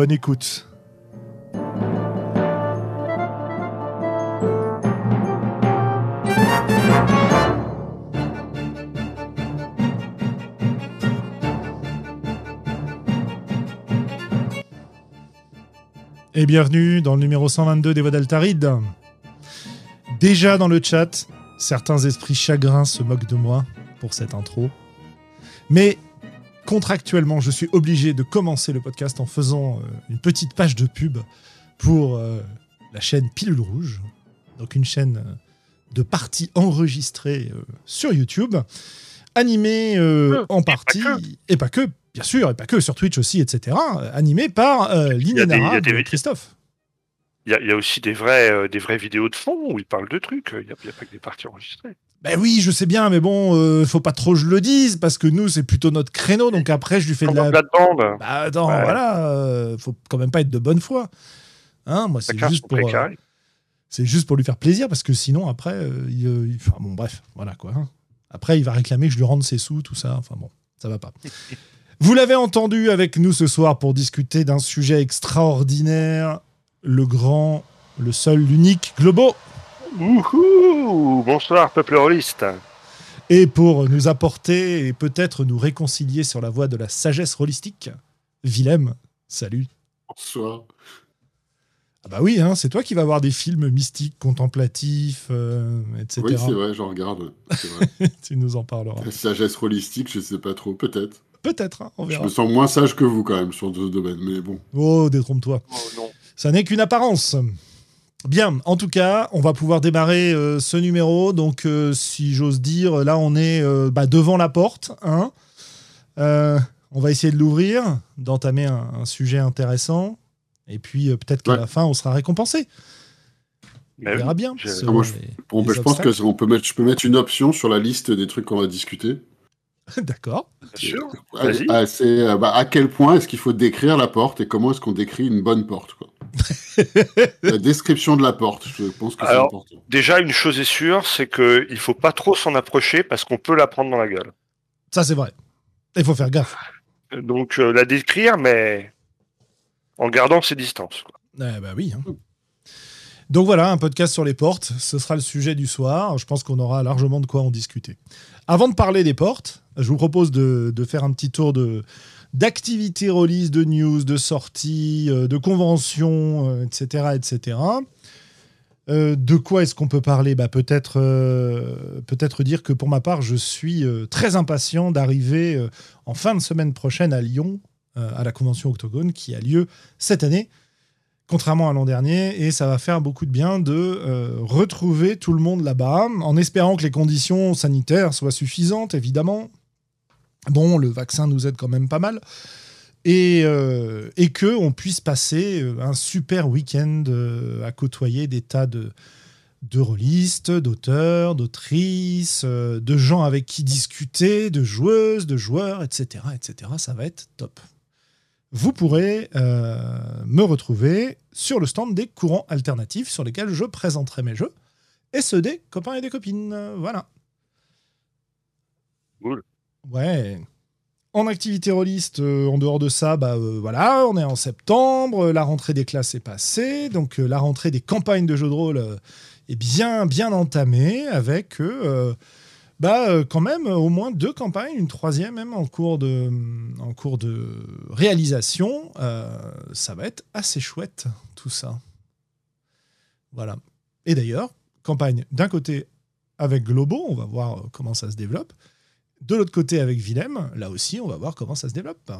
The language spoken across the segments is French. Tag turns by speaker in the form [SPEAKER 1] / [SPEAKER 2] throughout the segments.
[SPEAKER 1] Bonne écoute. Et bienvenue dans le numéro 122 des Voix d'Altaride. Déjà dans le chat, certains esprits chagrins se moquent de moi pour cette intro. Mais contractuellement, je suis obligé de commencer le podcast en faisant euh, une petite page de pub pour euh, la chaîne Pilule Rouge, donc une chaîne euh, de parties enregistrées sur YouTube, animée en partie, et pas, que, bien sûr, et pas que, sur Twitch aussi, etc., animée par l'inénarrable Christophe.
[SPEAKER 2] Il y, a aussi des, vraies vidéos de fond où il parle de trucs, il n'y a, a, pas que des parties enregistrées.
[SPEAKER 1] Ben oui, je sais bien, mais bon, euh, faut pas trop que je le dise parce que nous, c'est plutôt notre créneau. Donc après, je lui fais de la.
[SPEAKER 2] bande.
[SPEAKER 1] Bah attends, voilà, euh, faut quand même pas être de bonne foi. Hein, moi, c'est juste pour. Euh, c'est juste pour lui faire plaisir parce que sinon, après, il, enfin, bon, bref, voilà quoi. Hein. Après, il va réclamer que je lui rende ses sous, tout ça. Enfin bon, ça va pas. Vous l'avez entendu avec nous ce soir pour discuter d'un sujet extraordinaire, le grand, le seul, l'unique Globo.
[SPEAKER 2] Ouhou Bonsoir, peuple rôliste.
[SPEAKER 1] Et pour nous apporter et peut-être nous réconcilier sur la voie de la sagesse rôlistique, Willem, salut.
[SPEAKER 3] Bonsoir.
[SPEAKER 1] Ah bah oui, hein, c'est toi qui vas voir des films mystiques, contemplatifs, euh, etc.
[SPEAKER 3] Oui, c'est vrai, j'en regarde.
[SPEAKER 1] tu nous en parleras.
[SPEAKER 3] La sagesse holistique, je sais pas trop, peut-être.
[SPEAKER 1] Peut-être, hein, on verra.
[SPEAKER 3] Je me sens moins sage que vous quand même sur ce domaine, mais bon.
[SPEAKER 1] Oh, détrompe-toi. Oh, Ça n'est qu'une apparence. Bien, en tout cas, on va pouvoir démarrer euh, ce numéro. Donc, euh, si j'ose dire, là, on est euh, bah, devant la porte. Hein. on va essayer de l'ouvrir, d'entamer un, sujet intéressant. Et puis, peut-être qu'à la fin, on sera récompensé. On verra bien.
[SPEAKER 3] Je, je pense que on peut mettre, je peux mettre une option sur la liste des trucs qu'on va discuter.
[SPEAKER 1] D'accord.
[SPEAKER 3] À, c'est, bah, à quel point est-ce qu'il faut décrire la porte et comment est-ce qu'on décrit une bonne porte quoi. la description de la porte, je pense que c'est important.
[SPEAKER 2] Déjà, une chose est sûre, c'est qu'il ne faut pas trop s'en approcher parce qu'on peut la prendre dans la gueule.
[SPEAKER 1] Ça, c'est vrai. Il faut faire gaffe.
[SPEAKER 2] Donc, euh, la décrire, mais en gardant ses distances.
[SPEAKER 1] Eh bah oui. Hein. Donc voilà, un podcast sur les portes, ce sera le sujet du soir. Je pense qu'on aura largement de quoi en discuter. Avant de parler des portes, je vous propose de, de faire un petit tour de, d'activités release, de news, de sorties, euh, de conventions, etc., euh, etc. Euh, de quoi est-ce qu'on peut parler? Bah, Peut-être peut dire que pour ma part, je suis très impatient d'arriver en fin de semaine prochaine à Lyon, à la convention Octogone, qui a lieu cette année, contrairement à l'an dernier, et ça va faire beaucoup de bien de retrouver tout le monde là-bas, en espérant que les conditions sanitaires soient suffisantes, évidemment, Bon, le vaccin nous aide quand même pas mal. Et, euh, puisse passer euh, un super week-end euh, à côtoyer des tas de, de rôlistes, d'auteurs, d'autrices, de gens avec qui discuter, de joueuses, de joueurs, etc. etc. Ça va être top. Vous pourrez me retrouver sur le stand des courants alternatifs sur lesquels je présenterai mes jeux et ceux des copains et des copines. Voilà.
[SPEAKER 2] Cool.
[SPEAKER 1] Ouais. En activité rôliste, euh, en dehors de ça, bah euh, voilà, on est en septembre, la rentrée des classes est passée, donc euh, la rentrée des campagnes de jeux de rôle est bien bien entamée avec bah quand même au moins deux campagnes, une troisième même en cours de en cours de réalisation. ça va être assez chouette tout ça. Voilà. Et d'ailleurs, campagne d'un côté avec Globo, on va voir comment ça se développe. De l'autre côté, avec Willem, là aussi, on va voir comment ça se développe.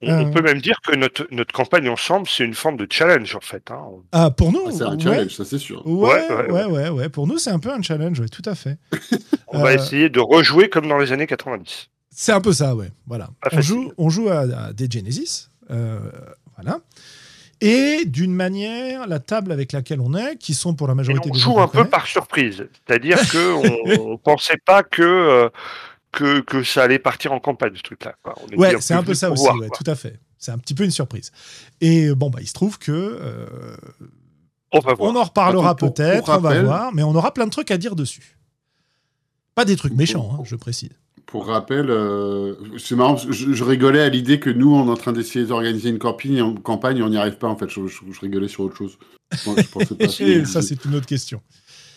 [SPEAKER 2] On, euh. peut même dire que notre, notre campagne ensemble, c'est une forme de challenge, en fait. Hein.
[SPEAKER 1] Ah, pour nous
[SPEAKER 3] ah, C'est un challenge, ça c'est sûr.
[SPEAKER 1] Ouais ouais, ouais ouais, Pour nous, c'est un peu un challenge, tout à fait.
[SPEAKER 2] on va euh, essayer de rejouer comme dans les années 90.
[SPEAKER 1] C'est un peu ça, ouais. Voilà. on joue, on joue à, des Genesis. voilà. Et d'une manière, la table avec laquelle on est, qui sont pour la majorité
[SPEAKER 2] on joue un peu par surprise. C'est-à-dire qu'on ne pensait pas que, que, que, ça allait partir en campagne, ce truc-là.
[SPEAKER 1] Ouais, c'est un peu ça aussi, tout à fait. C'est un petit peu une surprise. Et bon, bah, il se trouve que.
[SPEAKER 2] on, va voir.
[SPEAKER 1] on en reparlera peut-être, on va voir, mais on aura plein de trucs à dire dessus. Pas des trucs méchants, hein, je précise.
[SPEAKER 3] Pour rappel, euh, c'est marrant, je, rigolais à l'idée que nous, on est en train d'essayer d'organiser une campagne, en campagne, on n'y arrive pas en fait. Je, rigolais sur autre chose.
[SPEAKER 1] ça, c'est une autre question.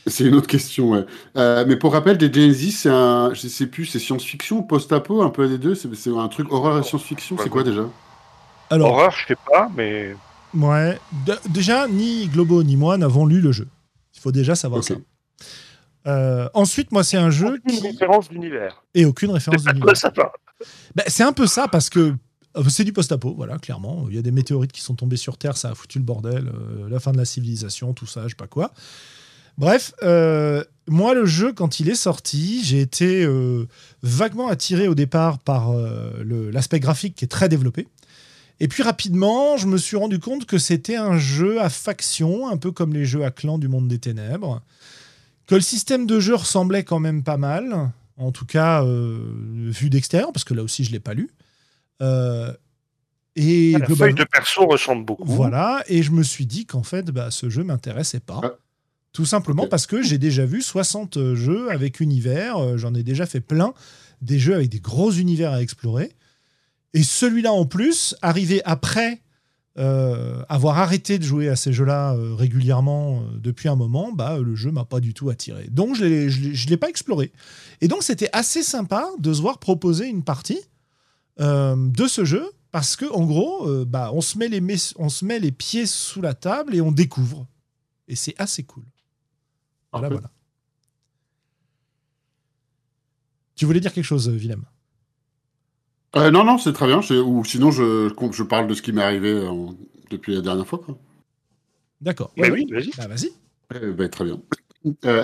[SPEAKER 3] C'est une autre question, ouais. Euh, mais pour rappel, des Gen c'est un, je sais plus, c'est science-fiction ou post-apo, un peu des deux? C'est un truc horreur et science-fiction. C'est quoi déjà?
[SPEAKER 2] Alors, horreur, je sais pas, mais.
[SPEAKER 1] Ouais. déjà, ni Globo ni moi n'avons lu le jeu. Il faut déjà savoir ça. Euh, ensuite, moi, c'est un jeu.
[SPEAKER 2] Aucune référence d'univers.
[SPEAKER 1] Et aucune référence d'univers. Ben, c'est un peu ça parce que euh, c'est du post-apo, voilà, clairement. Il y a des météorites qui sont tombées sur Terre, ça a foutu le bordel, euh, la fin de la civilisation, tout ça, je sais pas quoi. Bref, moi, le jeu, quand il est sorti, j'ai été vaguement attiré au départ par l'aspect graphique qui est très développé. Et puis rapidement, je me suis rendu compte que c'était un jeu à faction, un peu comme les jeux à clan du monde des ténèbres que le système de jeu ressemblait quand même pas mal, en tout cas euh, vu d'extérieur, parce que là aussi je l'ai pas lu. Euh,
[SPEAKER 2] et la feuille de perso ressemble beaucoup.
[SPEAKER 1] Voilà, et je me suis dit qu'en fait, bah, ce jeu m'intéressait pas. Ah. Tout simplement parce que j'ai déjà vu 60 jeux avec univers, euh, j'en ai déjà fait plein, des jeux avec des gros univers à explorer. Et celui-là en plus, arrivé après euh, avoir arrêté de jouer à ces jeux-là euh, régulièrement euh, depuis un moment, bah, le jeu m'a pas du tout attiré. Donc je ne l'ai pas exploré. Et donc c'était assez sympa de se voir proposer une partie de ce jeu, parce que en gros, bah, on, se met les, on se met les pieds sous la table et on découvre. Et c'est assez cool. Voilà, voilà. Tu voulais dire quelque chose, Willem?
[SPEAKER 3] Euh, non, non, c'est très bien. Ou sinon, je, je parle de ce qui m'est arrivé euh, depuis la dernière fois.
[SPEAKER 1] D'accord.
[SPEAKER 2] Mais oui, vas-y.
[SPEAKER 1] Bah, vas-y.
[SPEAKER 3] Ben, très bien. Euh,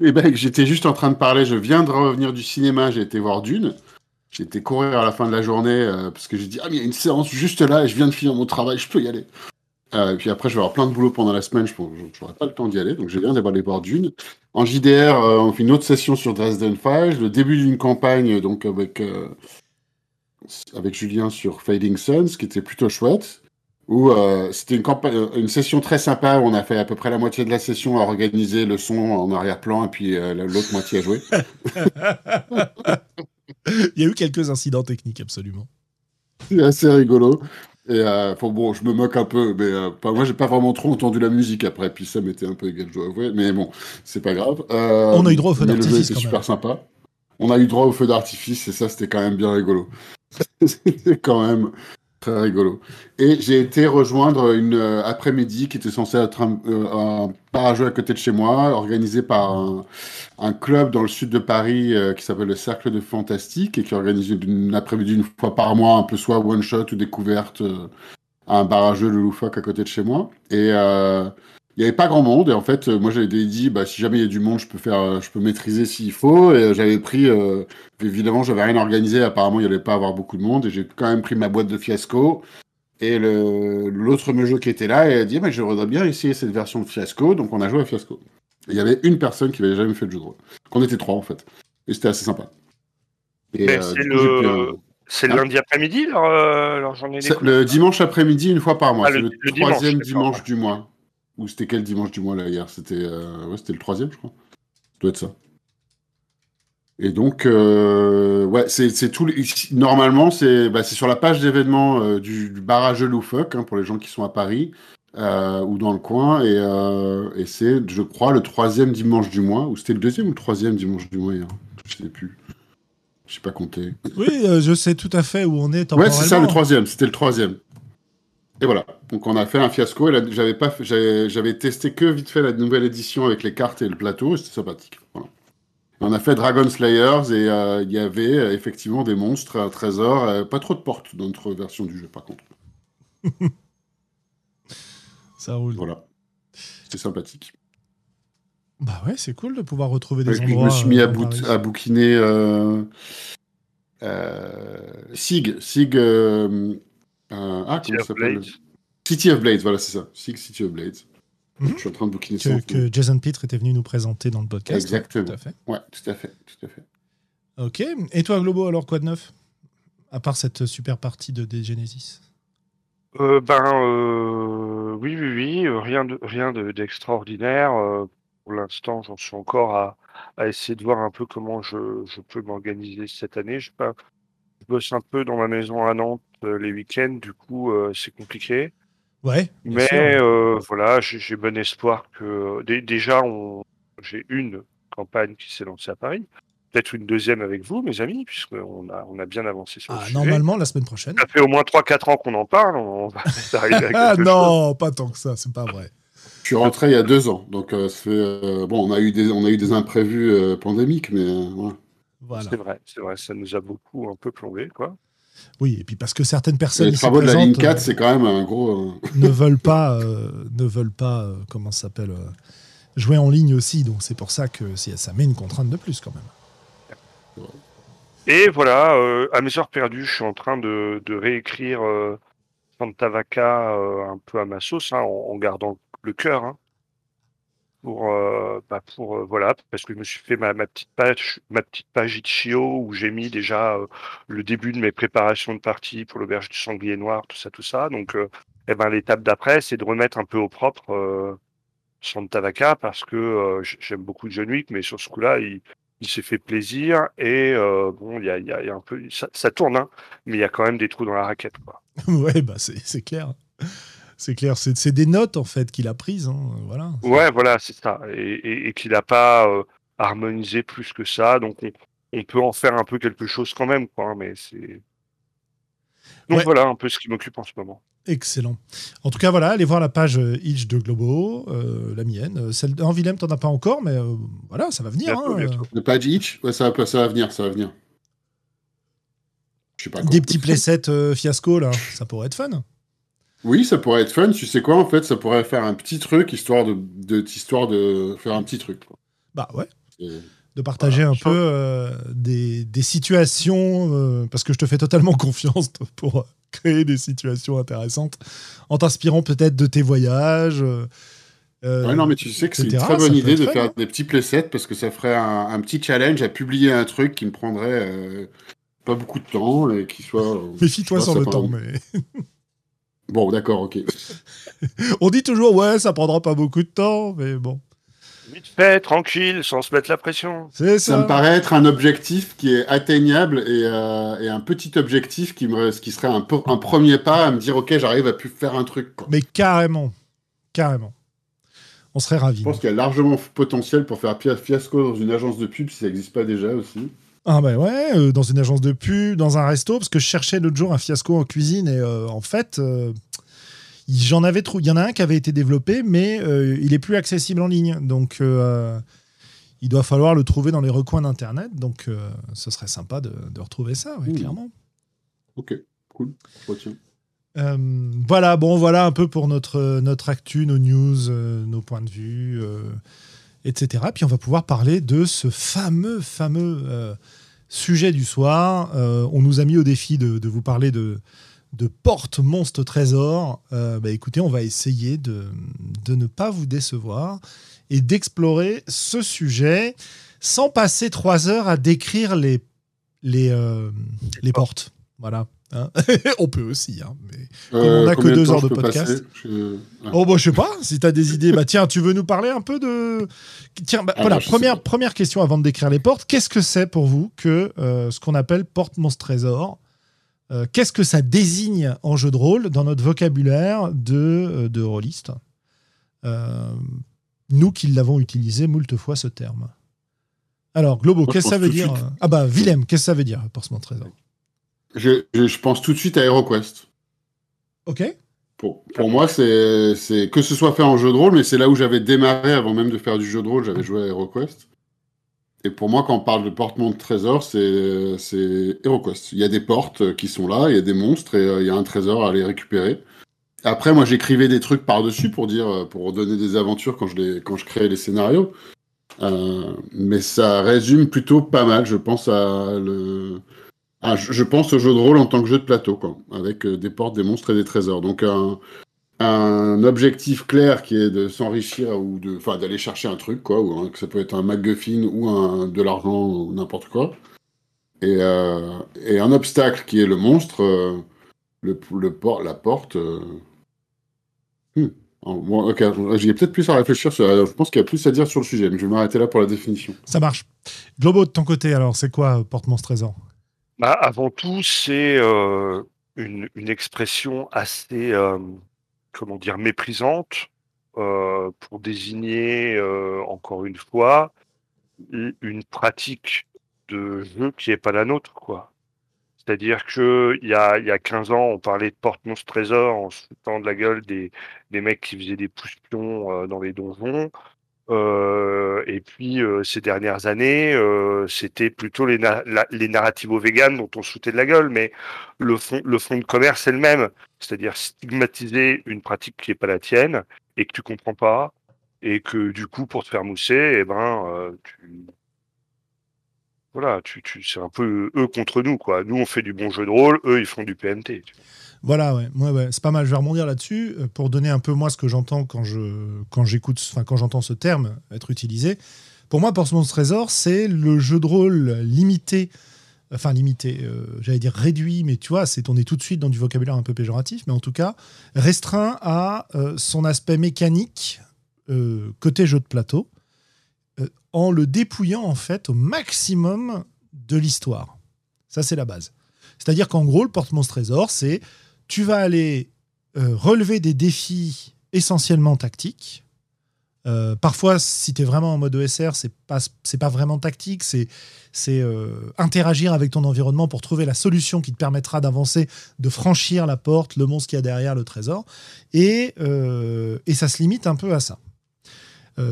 [SPEAKER 3] eh ben, j'étais juste en train de parler. Je viens de revenir du cinéma. J'ai été voir Dune. J'ai été courir à la fin de la journée parce que j'ai dit Ah, mais il y a une séance juste là et je viens de finir mon travail. Je peux y aller. et puis après, je vais avoir plein de boulot pendant la semaine. Je n'aurai pas le temps d'y aller. Donc, je viens d'aller voir Dune. En JDR, on fait une autre session sur Dresden Files. Le début d'une campagne donc avec avec Julien sur Fading Suns, qui était plutôt chouette. Où euh, c'était une, euh, une session très sympa. Où on a fait à peu près la moitié de la session à organiser le son en arrière-plan et puis euh, l'autre moitié à jouer.
[SPEAKER 1] Il y a eu quelques incidents techniques, absolument.
[SPEAKER 3] C'est assez rigolo. Et bon, je me moque un peu, mais pas, moi j'ai pas vraiment trop entendu la musique après, puis ça m'était un peu égal, je dois avouer, mais bon, c'est pas grave.
[SPEAKER 1] on a eu droit au feu d'artifice.
[SPEAKER 3] C'était super sympa. On a eu droit au feu d'artifice et ça c'était quand même bien rigolo. C'était quand même très rigolo. Et j'ai été rejoindre une euh, après-midi qui était censée être un, euh, à côté de chez moi, organisé par un, club dans le sud de Paris euh, qui s'appelle le Cercle de Fantastique et qui organise une après-midi une fois par mois, un peu soit one-shot ou découverte euh, à un barrageux de loufoque à côté de chez moi. Et il n'y avait pas grand monde et en fait moi j'avais dit bah si jamais il y a du monde je peux faire euh, je peux maîtriser s'il faut et euh, j'avais pris euh, évidemment j'avais rien organisé apparemment il n'y allait pas avoir beaucoup de monde et j'ai quand même pris ma boîte de fiasco et l'autre jeu qui était là et a dit mais je voudrais bien essayer cette version de fiasco donc on a joué à fiasco. Il y avait une personne qui n'avait jamais fait de jeu de rôle. Qu'on était trois en fait. Et c'était assez sympa.
[SPEAKER 2] C'est le c'est le lundi après-midi leur, journée
[SPEAKER 3] Le dimanche après-midi, une fois par mois. Ah, c'est le, troisième dimanche du mois. Ou c'était quel dimanche du mois là hier? C'était euh, ouais, le troisième, je crois. Ça doit être ça. Et donc, euh, ouais, c'est tout. Normalement, c'est bah, sur la page d'événements euh, du, barrage loufoque hein, pour les gens qui sont à Paris ou dans le coin. Et, et c'est, je crois, le troisième dimanche du mois. Ou c'était le deuxième ou le troisième dimanche du mois hier? Je sais plus. Je sais pas compter.
[SPEAKER 1] Oui, je sais tout à fait où on est.
[SPEAKER 3] Ouais, c'est ça le troisième. C'était le troisième. Et voilà. Donc on a fait un fiasco. J'avais pas, j'avais testé que vite fait la nouvelle édition avec les cartes et le plateau. C'était sympathique. On a fait Dragon Slayers et euh, il y avait euh, effectivement des monstres, un trésor, euh, pas trop de portes dans notre version du jeu par contre.
[SPEAKER 1] Ça roule.
[SPEAKER 3] Voilà. C'était sympathique.
[SPEAKER 1] Bah ouais, c'est cool de pouvoir retrouver des endroits. Je
[SPEAKER 3] me suis mis à, à bouquiner euh, Sig, Sig, euh, euh, ah, comment s'appelle? City of Blades, voilà, c'est ça. Sig, City of Blades.
[SPEAKER 1] Mhm.
[SPEAKER 3] Je suis en train de bouquiner
[SPEAKER 1] que, que Jason Pitre était venu nous présenter dans le podcast.
[SPEAKER 3] Exactement.
[SPEAKER 1] Tout à fait.
[SPEAKER 3] Ouais, tout à fait, tout à fait.
[SPEAKER 1] Ok. Et toi, Globo, alors quoi de neuf? À part cette super partie de des Genesis.
[SPEAKER 2] Euh, ben euh, oui, oui, oui, euh, rien de rien de- d'extraordinaire. pour l'instant, j'en suis encore à, à essayer de voir un peu comment je, je peux m'organiser cette année. Je, sais pas, je bosse un peu dans ma maison à Nantes les week-ends, du coup euh, c'est compliqué.
[SPEAKER 1] Ouais.
[SPEAKER 2] Mais euh, voilà, j'ai bon espoir que dé- déjà on j'ai une campagne qui s'est lancée à Paris, peut-être une deuxième avec vous, mes amis, puisqu'on a on a bien avancé sur le
[SPEAKER 1] Ah,
[SPEAKER 2] sujet.
[SPEAKER 1] normalement, la semaine prochaine.
[SPEAKER 2] Ça fait au moins 3-4 ans qu'on en parle, on va peut-être arriver à
[SPEAKER 1] Ah
[SPEAKER 2] chose.
[SPEAKER 1] non, pas tant que ça, c'est pas vrai.
[SPEAKER 3] Je suis rentré il y a deux ans, donc euh, ça fait, euh, bon, on a eu des, on a eu des imprévus euh, pandémiques, mais euh, voilà.
[SPEAKER 1] Voilà.
[SPEAKER 2] C'est vrai, c'est vrai, ça nous a beaucoup un peu plombé, quoi.
[SPEAKER 1] Oui, et puis parce que certaines personnes
[SPEAKER 3] les
[SPEAKER 1] ici
[SPEAKER 3] travaux de la ligne
[SPEAKER 1] présentes,
[SPEAKER 3] 4,
[SPEAKER 1] euh,
[SPEAKER 3] c'est quand même un gros. euh,
[SPEAKER 1] ne veulent pas, euh, ne veulent pas, euh, comment ça s'appelle, euh, jouer en ligne aussi. Donc c'est pour ça que ça met une contrainte de plus quand même.
[SPEAKER 2] Et voilà, euh, à mes heures perdues, je suis en train de, de réécrire euh, Santa Vaca euh, un peu à ma sauce, hein, en, en gardant le cœur. hein. Pour, euh, bah, pour euh, voilà, parce que je me suis fait ma, petite page, ma petite page Itch.io où j'ai mis déjà euh, le début de mes préparations de partie pour l'auberge du sanglier noir, tout ça, tout ça. Donc, eh ben, l'étape d'après, c'est de remettre un peu au propre Santa Vaca parce que j'aime beaucoup John Wick, mais sur ce coup-là, il, s'est fait plaisir et bon, il y a, un peu, ça, tourne, hein, mais il y a quand même des trous dans la raquette, quoi.
[SPEAKER 1] ouais, bah c'est clair. C'est clair, c'est des notes en fait qu'il a prises. hein, Voilà.
[SPEAKER 2] Ouais, voilà, c'est ça. Et, et, et qu'il n'a pas euh, harmonisé plus que ça. Donc, on, on peut en faire un peu quelque chose quand même, quoi. hein, Mais c'est. Donc,
[SPEAKER 1] Ouais.
[SPEAKER 2] voilà un peu ce qui m'occupe en ce moment.
[SPEAKER 1] Excellent. En tout cas, voilà, allez voir la page euh, Itch de Globo, euh, la mienne. Celle en Willem, t'en as pas encore, mais euh, voilà, ça va venir. Hein.
[SPEAKER 3] Le page itch, ouais, ça, va, ça va venir, ça va venir. Pas.
[SPEAKER 1] Des petits playsets euh, fiasco, là, ça pourrait être fun.
[SPEAKER 3] Oui, ça pourrait être fun. Tu sais quoi, en fait, ça pourrait faire un petit truc histoire de, de histoire de faire un petit truc. quoi.
[SPEAKER 1] Bah ouais.
[SPEAKER 3] Et-
[SPEAKER 1] de partager
[SPEAKER 2] Voilà,
[SPEAKER 1] un peu euh, des, des situations, euh, parce que je te fais totalement confiance pour euh, créer des situations intéressantes, en t'inspirant peut-être de tes voyages.
[SPEAKER 3] Ouais, non, mais tu sais que c'est une très bonne idée de
[SPEAKER 1] fun,
[SPEAKER 3] faire
[SPEAKER 1] hein.
[SPEAKER 3] des petits playsets parce que ça ferait un, un petit challenge à publier un truc qui me prendrait pas beaucoup de temps et qui soit.
[SPEAKER 1] Méfie-toi sur le temps, mais
[SPEAKER 3] Bon, d'accord, ok.
[SPEAKER 1] on dit toujours ouais, ça prendra pas beaucoup de temps, mais bon,
[SPEAKER 2] Vite fait, tranquille, sans se mettre la pression.
[SPEAKER 3] Ça
[SPEAKER 1] ça.
[SPEAKER 3] me paraît être un objectif qui est atteignable et, euh, et un petit objectif qui, me, qui serait un, peu, un premier pas à me dire ok, j'arrive à pu faire un truc. quoi.
[SPEAKER 1] Mais carrément, carrément, on serait ravis.
[SPEAKER 3] Je pense qu'il y a largement potentiel pour faire fiasco dans une agence de pub si ça n'existe pas déjà aussi.
[SPEAKER 1] Ah bah ouais, euh, dans une agence de pub, dans un resto, parce que je cherchais l'autre jour un fiasco en cuisine et euh, en fait, euh, j'en avais trouvé. Il y en a un qui avait été développé, mais il est plus accessible en ligne, donc il doit falloir le trouver dans les recoins d'internet. Donc ce serait sympa de, de retrouver ça, ouais,
[SPEAKER 3] Mmh.
[SPEAKER 1] clairement.
[SPEAKER 3] Ok, cool, retiens.
[SPEAKER 1] Voilà, bon, voilà un peu pour notre, notre actu, nos news, nos points de vue, etc. Puis on va pouvoir parler de ce fameux, fameux euh, sujet du soir. Euh, on nous a mis au défi de, de vous parler de, de porte monstre trésor. Euh, bah, écoutez, on va essayer de, de ne pas vous décevoir et d'explorer ce sujet sans passer trois heures à décrire les, les, les portes. Voilà. Hein. on peut aussi, hein, mais on a que deux heures de podcast.
[SPEAKER 3] Je-.
[SPEAKER 1] Oh bah je sais pas, si t'as des idées, bah tiens, tu veux nous parler un peu de... Tiens, bah,
[SPEAKER 3] Ah
[SPEAKER 1] voilà,
[SPEAKER 3] bah,
[SPEAKER 1] première, première question avant de décrire les portes. Qu'est-ce que c'est pour vous que euh, ce qu'on appelle porte monstre trésor? Euh, Qu'est-ce que ça désigne en jeu de rôle dans notre vocabulaire de, euh, de rôliste? Euh, Nous qui l'avons utilisé moult fois ce terme. Alors, Globo, qu'est-ce que ça veut dire? euh, Ah bah, Willem, qu'est-ce que ça veut dire, porte monstre trésor?
[SPEAKER 3] Je, je- je pense tout de suite à HeroQuest.
[SPEAKER 1] Ok
[SPEAKER 3] Pour, pour moi, c'est c'est- que ce soit fait en jeu de rôle, mais c'est là où j'avais démarré avant même de faire du jeu de rôle, j'avais joué à HeroQuest. Et pour moi, quand on parle de portement de trésor, c'est c'est HeroQuest. Il y a des portes qui sont là, il y a des monstres et euh, il y a un trésor à aller récupérer. Après, moi, j'écrivais des trucs par-dessus pour dire, euh, pour donner des aventures quand je, les, quand je créais les scénarios. Euh, mais ça résume plutôt pas mal, je pense, à le, ah, je, pense au jeu de rôle en tant que jeu de plateau, quoi, avec des portes, des monstres et des trésors. Donc un, objectif clair qui est de s'enrichir ou de, enfin, d'aller chercher un truc, quoi, que ça peut être un MacGuffin ou de l'argent ou n'importe quoi. Et, euh, et, un obstacle qui est le monstre, euh, le, le la porte. Euh... Hmm. J'ai peut-être plus à réfléchir. Sur, je pense qu'il y a plus à dire sur le sujet, mais je vais m'arrêter là pour la définition.
[SPEAKER 1] Ça marche. Globo, de ton côté, alors, c'est quoi Porte Monstre Trésor?
[SPEAKER 2] Bah, Avant tout, c'est euh, une, une, expression assez comment dire, méprisante euh, pour désigner, euh, encore une fois, une pratique de jeu qui n'est pas la nôtre, quoi. C'est-à-dire que il y a, y a 15 ans, on parlait de porte-monstre trésor en se foutant de la gueule des, des mecs qui faisaient des poussons euh, dans les donjons. Euh, et puis euh, ces dernières années, euh, c'était plutôt les, na les narrativos dont on se foutait de la gueule, mais le fond, le fond de commerce est le même, c'est-à-dire stigmatiser une pratique qui n'est pas la tienne et que tu comprends pas, et que du coup pour te faire mousser, eh ben tu voilà, tu, tu c'est un peu eux contre nous quoi. Nous on fait du bon jeu de rôle, eux ils font du PMT.
[SPEAKER 1] Voilà, ouais, ouais, c'est pas mal. Je vais rebondir là-dessus euh, pour donner un peu moi ce que j'entends quand je quand j'écoute, enfin quand j'entends ce terme être utilisé. Pour moi, Portsmouth Trésor, c'est le jeu de rôle limité, enfin limité, euh, j'allais dire réduit, mais tu vois, c'est on est tout de suite dans du vocabulaire un peu péjoratif, mais en tout cas restreint à euh, son aspect mécanique côté jeu de plateau, en le dépouillant en fait au maximum de l'histoire. Ça, c'est la base. C'est-à-dire qu'en gros, le porte-monstre trésor, c'est tu vas aller euh, relever des défis essentiellement tactiques. Euh, parfois, si tu es vraiment en mode ESR, c'est pas pas vraiment tactique, c'est c'est euh, interagir avec ton environnement pour trouver la solution qui te permettra d'avancer, de franchir la porte, le monstre qu'il y a derrière le trésor, et et ça se limite un peu à ça,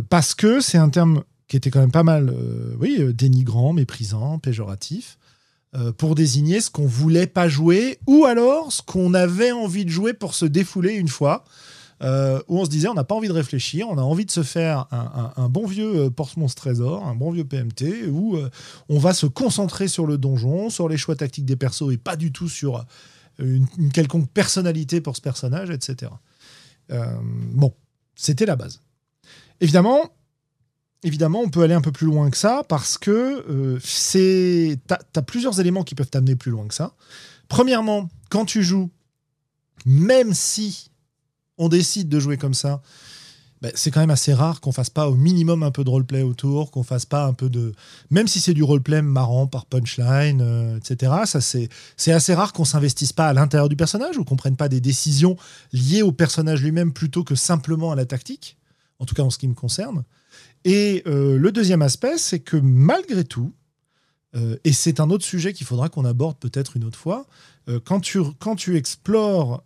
[SPEAKER 1] parce que c'est un terme qui était quand même pas mal, oui, dénigrant, méprisant, péjoratif. Euh, pour désigner ce qu'on voulait pas jouer ou alors ce qu'on avait envie de jouer pour se défouler une fois. Euh, où on se disait on n'a pas envie de réfléchir, on a envie de se faire un, bon vieux euh, Portsmouth Trésor, un bon vieux PMT, où on va se concentrer sur le donjon, sur les choix tactiques des persos et pas du tout sur une quelconque personnalité pour ce personnage, etc. bon, c'était la base. Évidemment, évidemment, on peut aller un peu plus loin que ça parce que euh, tu as, plusieurs éléments qui peuvent t'amener plus loin que ça. Premièrement, quand tu joues, même si on décide de jouer comme ça, ben, c'est quand même assez rare qu'on fasse pas au minimum un peu de roleplay autour, qu'on fasse pas un peu de, même si c'est du roleplay marrant par punchline, euh, etc. C'est assez rare qu'on s'investisse pas à l'intérieur du personnage ou qu'on prenne pas des décisions liées au personnage lui-même plutôt que simplement à la tactique. En tout cas en ce qui me concerne. Et euh, le deuxième aspect, c'est que malgré tout, euh, et c'est un autre sujet qu'il faudra qu'on aborde peut-être une autre fois, euh, quand, tu, explores,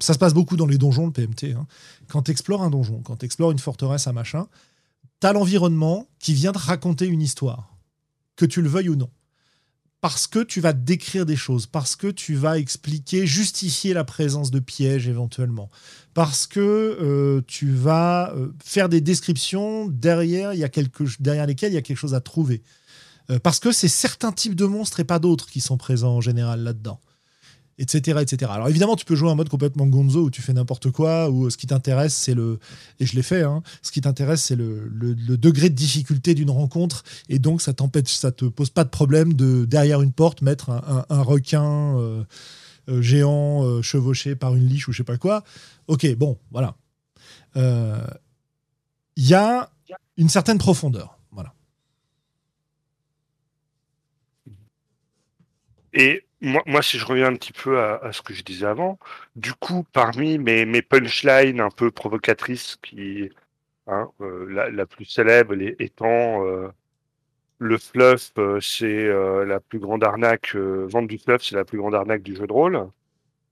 [SPEAKER 1] ça se passe beaucoup dans les donjons, le PMT, hein, quand tu explores un donjon, quand tu explores une forteresse, un machin, tu as l'environnement qui vient te raconter une histoire, que tu le veuilles ou non parce que tu vas décrire des choses, parce que tu vas expliquer, justifier la présence de pièges éventuellement, parce que euh, tu vas euh, faire des descriptions derrière, derrière lesquelles il y a quelque chose à trouver. Euh, parce que c'est certains types de monstres et pas d'autres qui sont présents en général là-dedans etc., etc. Alors évidemment, tu peux jouer en mode complètement gonzo où tu fais n'importe quoi, où ce qui t'intéresse, c'est le, et je l'ai fait, hein, ce qui t'intéresse, c'est le, degré de difficulté d'une rencontre, et donc ça t'empêche, ça te pose pas de problème de derrière une porte mettre un, requin euh, euh, géant euh, chevauché par une liche ou je sais pas quoi. Ok, bon, voilà. Il y a une certaine profondeur, voilà.
[SPEAKER 2] Et moi, si je reviens un petit peu à, ce que je disais avant, du coup, parmi mes, mes punchlines un peu provocatrices, qui, hein, euh, la, plus célèbre étant euh, le fluff, euh, c'est la plus grande arnaque, vendre du fluff, c'est la plus grande arnaque du jeu de rôle.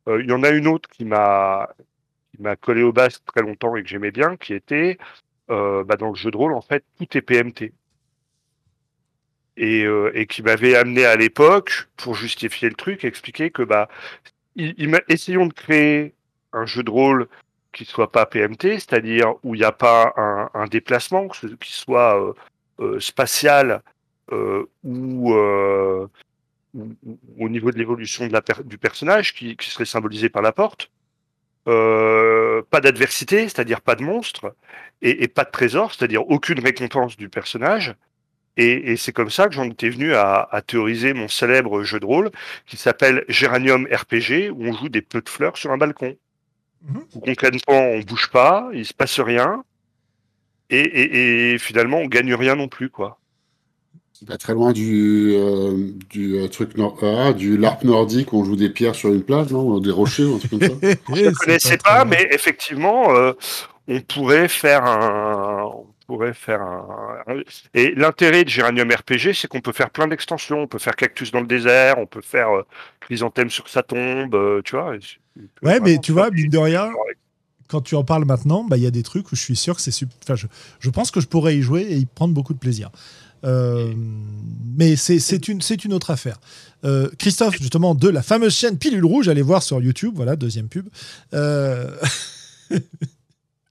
[SPEAKER 2] Il y en a une autre qui m'a qui m'a collé au basque très longtemps et que j'aimais bien, qui était bah, dans le jeu de rôle, en fait, tout est PMT et, euh, et qui m'avait amené à l'époque pour justifier le truc, expliquer que bah essayons de créer un jeu de rôle qui soit pas PMT, c'est-à-dire où il n'y a pas un, déplacement, qui soit euh, euh, spatial ou au niveau de l'évolution du personnage qui, serait symbolisé par la porte. Pas d'adversité, c'est-à-dire pas de monstre, et pas de trésor, c'est-à-dire aucune récompense du personnage. Et, et c'est comme ça que j'en étais venu à, à, théoriser mon célèbre jeu de rôle qui s'appelle Géranium RPG, où on joue des peu de fleurs sur un balcon. Mmh. Où concrètement, on bouge pas, il se passe rien, et, et, et finalement, on gagne rien non plus, quoi.
[SPEAKER 3] C'est pas très loin du, euh, du euh, truc nord ah, du LARP nordique où on joue des pierres sur une plage, non Des rochers ou un truc comme ça
[SPEAKER 2] Je ne connaissais pas, mais effectivement, euh, on pourrait faire un. Pourrait faire un... Et l'intérêt de Géranium RPG, c'est qu'on peut faire plein d'extensions. On peut faire cactus dans le désert, on peut faire chrysanthème sur sa tombe, tu vois.
[SPEAKER 1] Ouais, mais tu vois, mine de rien, quand tu en parles maintenant, bah, il y a des trucs où je suis sûr que c'est super. Enfin, je, je, pense que je pourrais y jouer et y prendre beaucoup de plaisir. Euh, mais c'est une, une autre affaire. Euh, Christophe, justement, de la fameuse chaîne Pilule Rouge, allez voir sur YouTube, voilà, deuxième pub. Euh,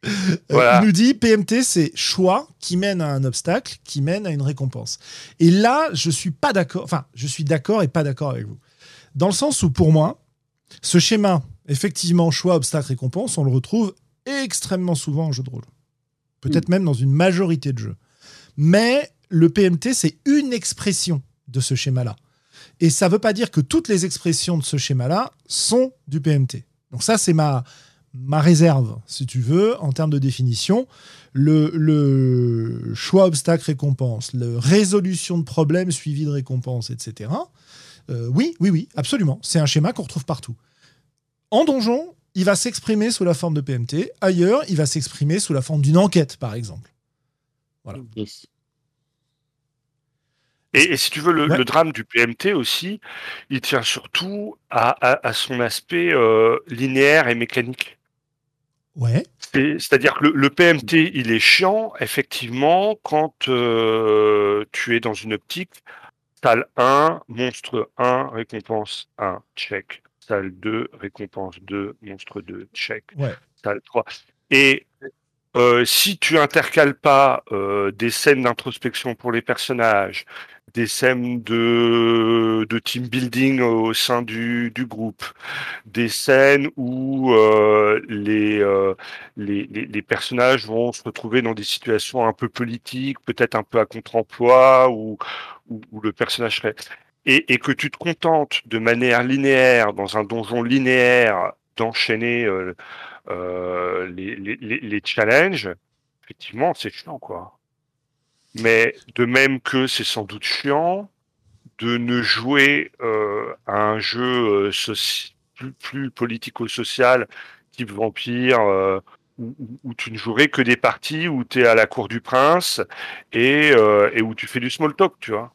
[SPEAKER 1] il nous dit PMT, c'est choix qui mène à un obstacle, qui mène à une récompense. Et là, je suis pas d'accord. Enfin, je suis d'accord et pas d'accord avec vous. Dans le sens où, pour moi, ce schéma, effectivement, choix, obstacle, récompense, on le retrouve extrêmement souvent en jeu de rôle. Peut-être même dans une majorité de jeux. Mais le PMT, c'est une expression de ce schéma-là. Et ça ne veut pas dire que toutes les expressions de ce schéma-là sont du PMT. Donc ça, c'est ma, ma réserve, si tu veux, en termes de définition. Le, choix obstacle-récompense, la résolution de problèmes suivi de récompense, etc. Euh, oui, oui, oui, absolument. C'est un schéma qu'on retrouve partout. En donjon, il va s'exprimer sous la forme de PMT. Ailleurs, il va s'exprimer sous la forme d'une enquête, par exemple. Voilà.
[SPEAKER 2] Et, si tu veux, le, drame du PMT aussi, il tient surtout à, son aspect euh, linéaire et mécanique.
[SPEAKER 1] Ouais.
[SPEAKER 2] C'est-à-dire que le, PMT, il est chiant, effectivement, quand euh, tu es dans une optique. Salle 1, monstre 1, récompense 1, check. Salle 2, récompense 2, monstre 2, check.
[SPEAKER 1] Ouais.
[SPEAKER 2] Salle 3. Et euh, si tu intercales pas des scènes d'introspection pour les personnages, des scènes de, de team building au sein du, du groupe, des scènes où euh, les, euh, les, les, personnages vont se retrouver dans des situations un peu politiques, peut-être un peu à contre-emploi, ou où, le personnage serait... Et, et, que tu te contentes de manière linéaire, dans un donjon linéaire, d'enchaîner euh, euh les, les, les challenges, effectivement, c'est chiant, quoi. Mais de même que c'est sans doute chiant de ne jouer euh, à un jeu euh, plus, plus politico-social, type vampire, euh, où, où, tu ne jouerais que des parties où tu es à la cour du prince et, euh, et où tu fais du small talk, tu vois.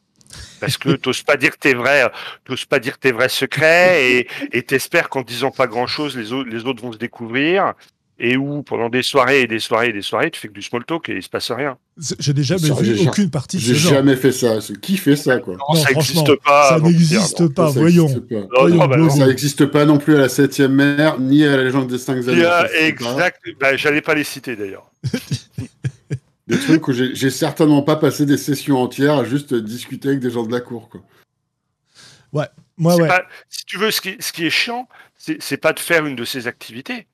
[SPEAKER 2] Parce que t'oses pas dire tes vrais, t'oses pas dire tes vrais secrets et t'espères qu'en disant pas grand chose, les autres, les autres vont se découvrir et où pendant des soirées et des soirées et des soirées, tu fais que du small talk et il se passe rien.
[SPEAKER 1] J'ai déjà vu aucune partie de
[SPEAKER 3] J'ai jamais fait ça. Qui fait ça quoi?
[SPEAKER 2] Non, ça n'existe pas.
[SPEAKER 1] Ça n'existe pas, voyons.
[SPEAKER 3] Bah ça n'existe pas non plus à la 7 mer, ni à la légende des 5 années.
[SPEAKER 2] Exact. Bah, J'allais pas les citer d'ailleurs.
[SPEAKER 3] des trucs où j'ai certainement pas passé des sessions entières à juste discuter avec des gens de la cour. Quoi.
[SPEAKER 1] Ouais, moi ouais.
[SPEAKER 2] si tu veux, ce qui, ce qui est chiant, c'est pas de faire une de ces activités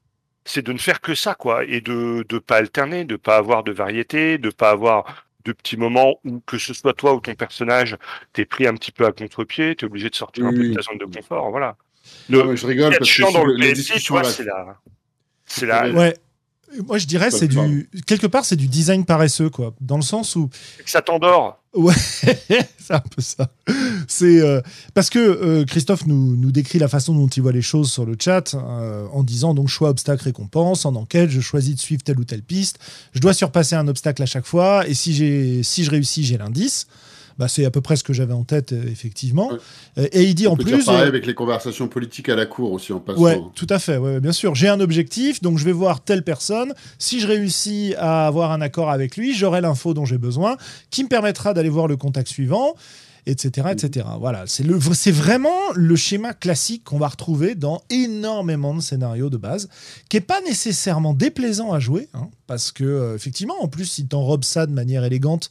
[SPEAKER 2] c'est de ne faire que ça, quoi, et de ne pas alterner, de pas avoir de variété, de pas avoir de petits moments où que ce soit toi ou ton personnage, t'es pris un petit peu à contre-pied, t'es obligé de sortir un peu de ta zone de confort, voilà.
[SPEAKER 3] Le, je rigole parce que
[SPEAKER 2] dans le discussions c'est la, c'est la,
[SPEAKER 1] ouais. Moi, je dirais, c'est du. Quelque part, c'est du design paresseux, quoi. Dans le sens où.
[SPEAKER 2] Ça t'endort.
[SPEAKER 1] Ouais, c'est un peu ça. C'est. Euh, parce que euh, Christophe nous, nous décrit la façon dont il voit les choses sur le chat, euh, en disant donc choix, obstacle, récompense. En enquête, je choisis de suivre telle ou telle piste. Je dois surpasser un obstacle à chaque fois. Et si, si je réussis, j'ai l'indice. Bah, c'est à peu près ce que j'avais en tête, euh, effectivement. Et il dit en plus. Dire
[SPEAKER 3] pareil euh, avec les conversations politiques à la cour aussi en passant.
[SPEAKER 1] Ouais, tout à fait. Ouais, bien sûr. J'ai un objectif, donc je vais voir telle personne. Si je réussis à avoir un accord avec lui, j'aurai l'info dont j'ai besoin, qui me permettra d'aller voir le contact suivant etc. etc. Voilà, c'est le, c'est vraiment le schéma classique qu'on va retrouver dans énormément de scénarios de base, qui est pas nécessairement déplaisant à jouer, hein, parce que euh, effectivement, en plus, si tu enrobes ça de manière élégante,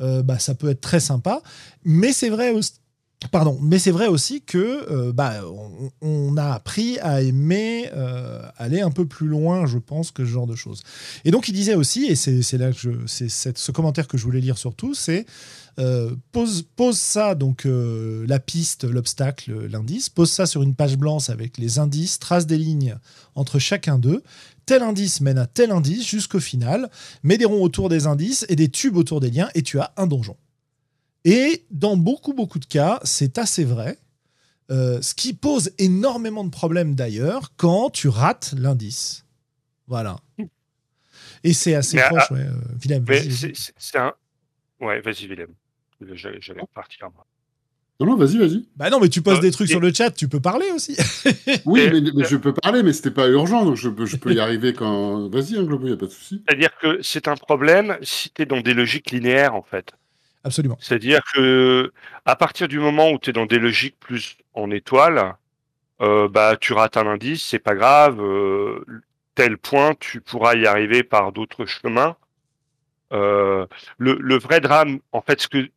[SPEAKER 1] euh, bah, ça peut être très sympa. Mais c'est vrai Pardon, mais c'est vrai aussi que euh, bah, on, a appris à aimer euh, aller un peu plus loin, je pense, que ce genre de choses. Et donc il disait aussi, et c'est là que je, c'est ce commentaire que je voulais lire surtout, c'est pose, pose ça donc euh, la piste, l'obstacle, l'indice, pose ça sur une page blanche avec les indices, trace des lignes entre chacun d'eux. Tel indice mène à tel indice jusqu'au final. Mets des ronds autour des indices et des tubes autour des liens et tu as un donjon. Et dans beaucoup, beaucoup de cas, c'est assez vrai. Euh, ce qui pose énormément de problèmes d'ailleurs quand tu rates l'indice. Voilà. Et c'est assez
[SPEAKER 2] Mais,
[SPEAKER 1] proche, ouais. euh, Willem,
[SPEAKER 2] Mais
[SPEAKER 1] vas-y.
[SPEAKER 2] Ouais, vas-y, Willem. J'allais j'allais repartir. moi.
[SPEAKER 3] Non, non, vas-y, vas-y.
[SPEAKER 1] Bah non, mais tu poses
[SPEAKER 2] Euh,
[SPEAKER 1] des trucs
[SPEAKER 2] et-
[SPEAKER 1] sur le chat, tu peux parler aussi.
[SPEAKER 3] Oui, mais, mais je peux parler, mais c'était pas urgent, donc je peux, je peux y arriver quand. Vas-y, hein, Globo, y a pas de souci.
[SPEAKER 2] C'est-à-dire que c'est un problème si tu es dans des logiques linéaires, en fait.
[SPEAKER 1] Absolument.
[SPEAKER 2] C'est-à-dire que à partir du moment où tu es dans des logiques plus en étoile, euh, bah tu rates un indice, c'est pas grave. euh, tel point, tu pourras y arriver par d'autres chemins. Euh, le, le vrai drame, en fait, ce que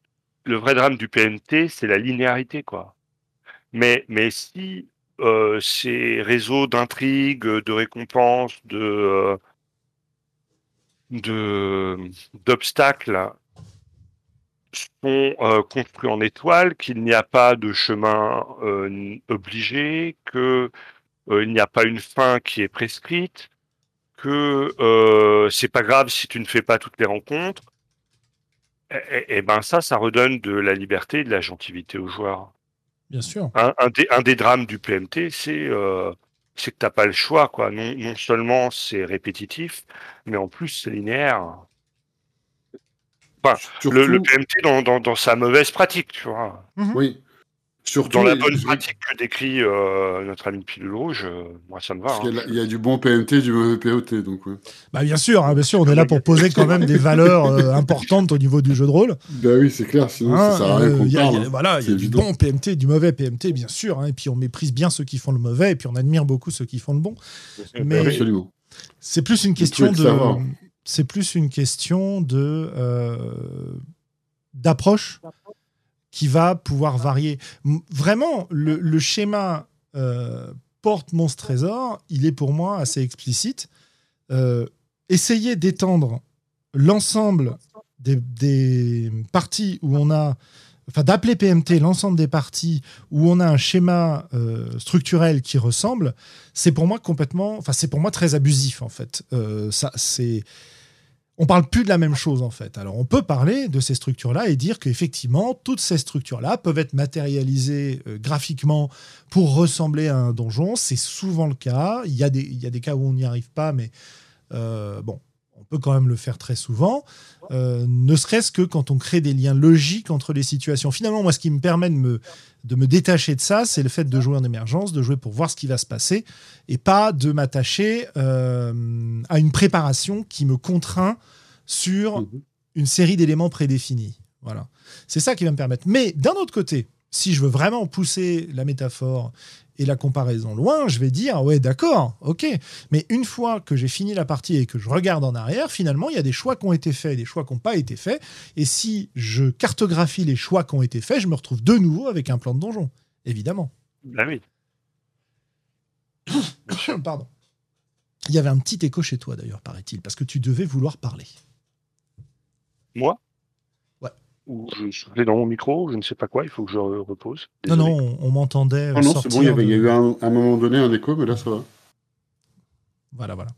[SPEAKER 2] le vrai drame du PNT, c'est la linéarité, quoi. Mais si euh, ces réseaux d'intrigues, de récompenses, de euh, d'obstacles sont euh, construits en étoile, qu'il n'y a pas de chemin obligé, que euh, il n'y a pas une fin qui est prescrite, que c'est pas grave si tu ne fais pas toutes les rencontres. Et, et- et ben ça, ça redonne de la liberté et de la gentilité aux joueurs.
[SPEAKER 1] Bien sûr.
[SPEAKER 2] Un, un des, un des drames du PMT, c'est euh, c'est que t'as pas le choix, quoi. Non, non seulement c'est répétitif, mais en plus c'est linéaire.
[SPEAKER 3] Surtout,
[SPEAKER 2] Le, le PMT dans, dans, dans sa mauvaise pratique, tu vois.
[SPEAKER 3] Oui. Surtout,
[SPEAKER 2] Dans la bonne pratique que décrit euh, notre ami Pilule Rouge, euh, moi ça me va.
[SPEAKER 3] y,
[SPEAKER 2] hein.
[SPEAKER 3] a- il y a du bon PMT, du mauvais POT, donc ouais.
[SPEAKER 1] Bah bien sûr, hein, bien sûr, on est là pour poser quand même des valeurs euh, importantes au niveau du jeu de rôle.
[SPEAKER 3] Bah oui, c'est clair, sinon
[SPEAKER 1] Hein,
[SPEAKER 3] ça sert à rien qu'on parle.
[SPEAKER 1] y a-
[SPEAKER 3] hein.
[SPEAKER 1] voilà, il y a du bon PMT, du mauvais PMT, bien sûr. hein, et puis on méprise bien ceux qui font le mauvais, et puis on admire beaucoup ceux qui font le bon. mais-
[SPEAKER 3] Absolument.
[SPEAKER 1] C'est plus une question de. C'est plus une question de euh, d'approche qui va pouvoir varier. M- Vraiment, le, le schéma euh, porte monstre trésor, il est pour moi assez explicite. Euh, essayer d'étendre l'ensemble des, des parties où on a, enfin d'appeler PMT l'ensemble des parties où on a un schéma euh, structurel qui ressemble, c'est pour moi complètement, enfin c'est pour moi très abusif en fait. Euh, ça, c'est, on parle plus de la même chose en fait. Alors on peut parler de ces structures-là et dire qu'effectivement toutes ces structures-là peuvent être matérialisées euh, graphiquement pour ressembler à un donjon. C'est souvent le cas. Il y a des, cas où on n'y arrive pas, mais euh, bon. On peut quand même le faire très souvent, euh, ne serait-ce que quand on crée des liens logiques entre les situations. Finalement, moi, ce qui me permet de me, de me détacher de ça, c'est le fait de jouer en émergence, de jouer pour voir ce qui va se passer, et pas de m'attacher euh, à une préparation qui me contraint sur
[SPEAKER 3] Mhm.
[SPEAKER 1] une série d'éléments prédéfinis. Voilà. C'est ça qui va me permettre. Mais d'un autre côté, si je veux vraiment pousser la métaphore et la comparaison loin, je vais dire ouais d'accord, ok. Mais une fois que j'ai fini la partie et que je regarde en arrière, finalement il y a des choix qui ont été faits, et des choix qui n'ont pas été faits. Et si je cartographie les choix qui ont été faits, je me retrouve de nouveau avec un plan de donjon, évidemment.
[SPEAKER 2] Ah oui.
[SPEAKER 1] Pardon. Il y avait un petit écho chez toi d'ailleurs, paraît-il, parce que tu devais vouloir parler.
[SPEAKER 2] Moi? Ou je soufflais dans mon micro, je ne sais pas quoi, il faut que je re- repose.
[SPEAKER 1] Non,
[SPEAKER 2] Désolé.
[SPEAKER 1] non, on, on m'entendait.
[SPEAKER 3] Oh non, c'est bon, il y, avait, il y a eu un, un moment donné un écho, mais là ça va.
[SPEAKER 1] Voilà, voilà.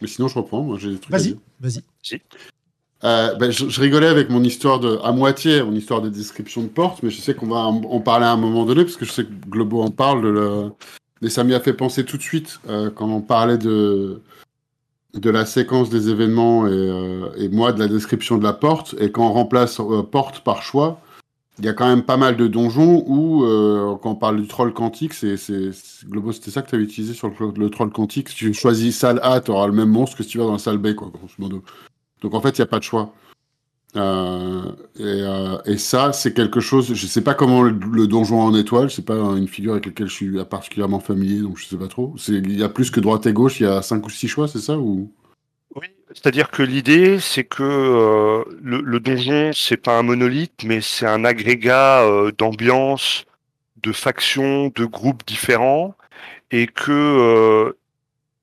[SPEAKER 3] Mais sinon, je reprends, moi j'ai des trucs à
[SPEAKER 1] Vas-y, vas-y.
[SPEAKER 3] Euh, ben, je, je rigolais avec mon histoire de, à moitié, mon histoire de description de porte, mais je sais qu'on va en, en parler à un moment donné, parce que je sais que Globo en parle, de le- et ça m'y a fait penser tout de suite euh, quand on parlait de, de la séquence des événements et, euh, et moi de la description de la porte, et quand on remplace euh, porte par choix, il y a quand même pas mal de donjons où, euh, quand on parle du troll quantique, c'est, Globo, c'était ça que tu avais utilisé sur le, le troll quantique? Si tu choisis salle A, tu auras le même monstre que si tu vas dans la salle B, quoi, grosso modo. Donc en fait, il n'y a pas de choix. Euh, et, euh, et ça, c'est quelque chose. Je sais pas comment le, donjon en étoile. C'est pas une figure avec laquelle je suis particulièrement familier, donc je sais pas trop. Il y a plus que droite et gauche. Il y a cinq ou six choix, c'est ça ou?
[SPEAKER 2] Oui, c'est-à-dire que l'idée, c'est que euh, le, le, donjon, c'est pas un monolithe, mais c'est un agrégat d'ambiance, de factions, de groupes différents, et que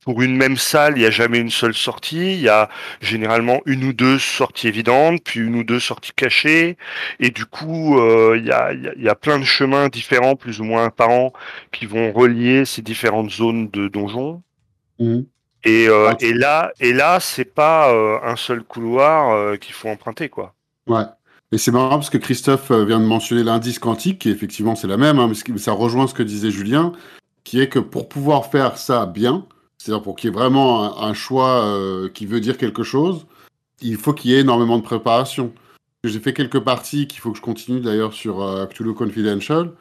[SPEAKER 2] pour une même salle, il n'y a jamais une seule sortie. Il y a généralement une ou deux sorties évidentes, puis une ou deux sorties cachées. Et du coup, euh, il, y a, il, y a, plein de chemins différents, plus ou moins apparents, qui vont relier ces différentes zones de donjons. Mmh. Et, euh, et, là, et là, c'est pas euh, un seul couloir qu'il faut emprunter, quoi.
[SPEAKER 3] Ouais. Et c'est marrant parce que Christophe vient de mentionner l'indice quantique, qui effectivement c'est la même, hein, mais ça rejoint ce que disait Julien, qui est que pour pouvoir faire ça bien, c'est-à-dire pour qu'il y ait vraiment un, choix qui veut dire quelque chose, il faut qu'il y ait énormément de préparation. J'ai fait quelques parties qu'il faut que je continue d'ailleurs sur Cthulhu Confidential,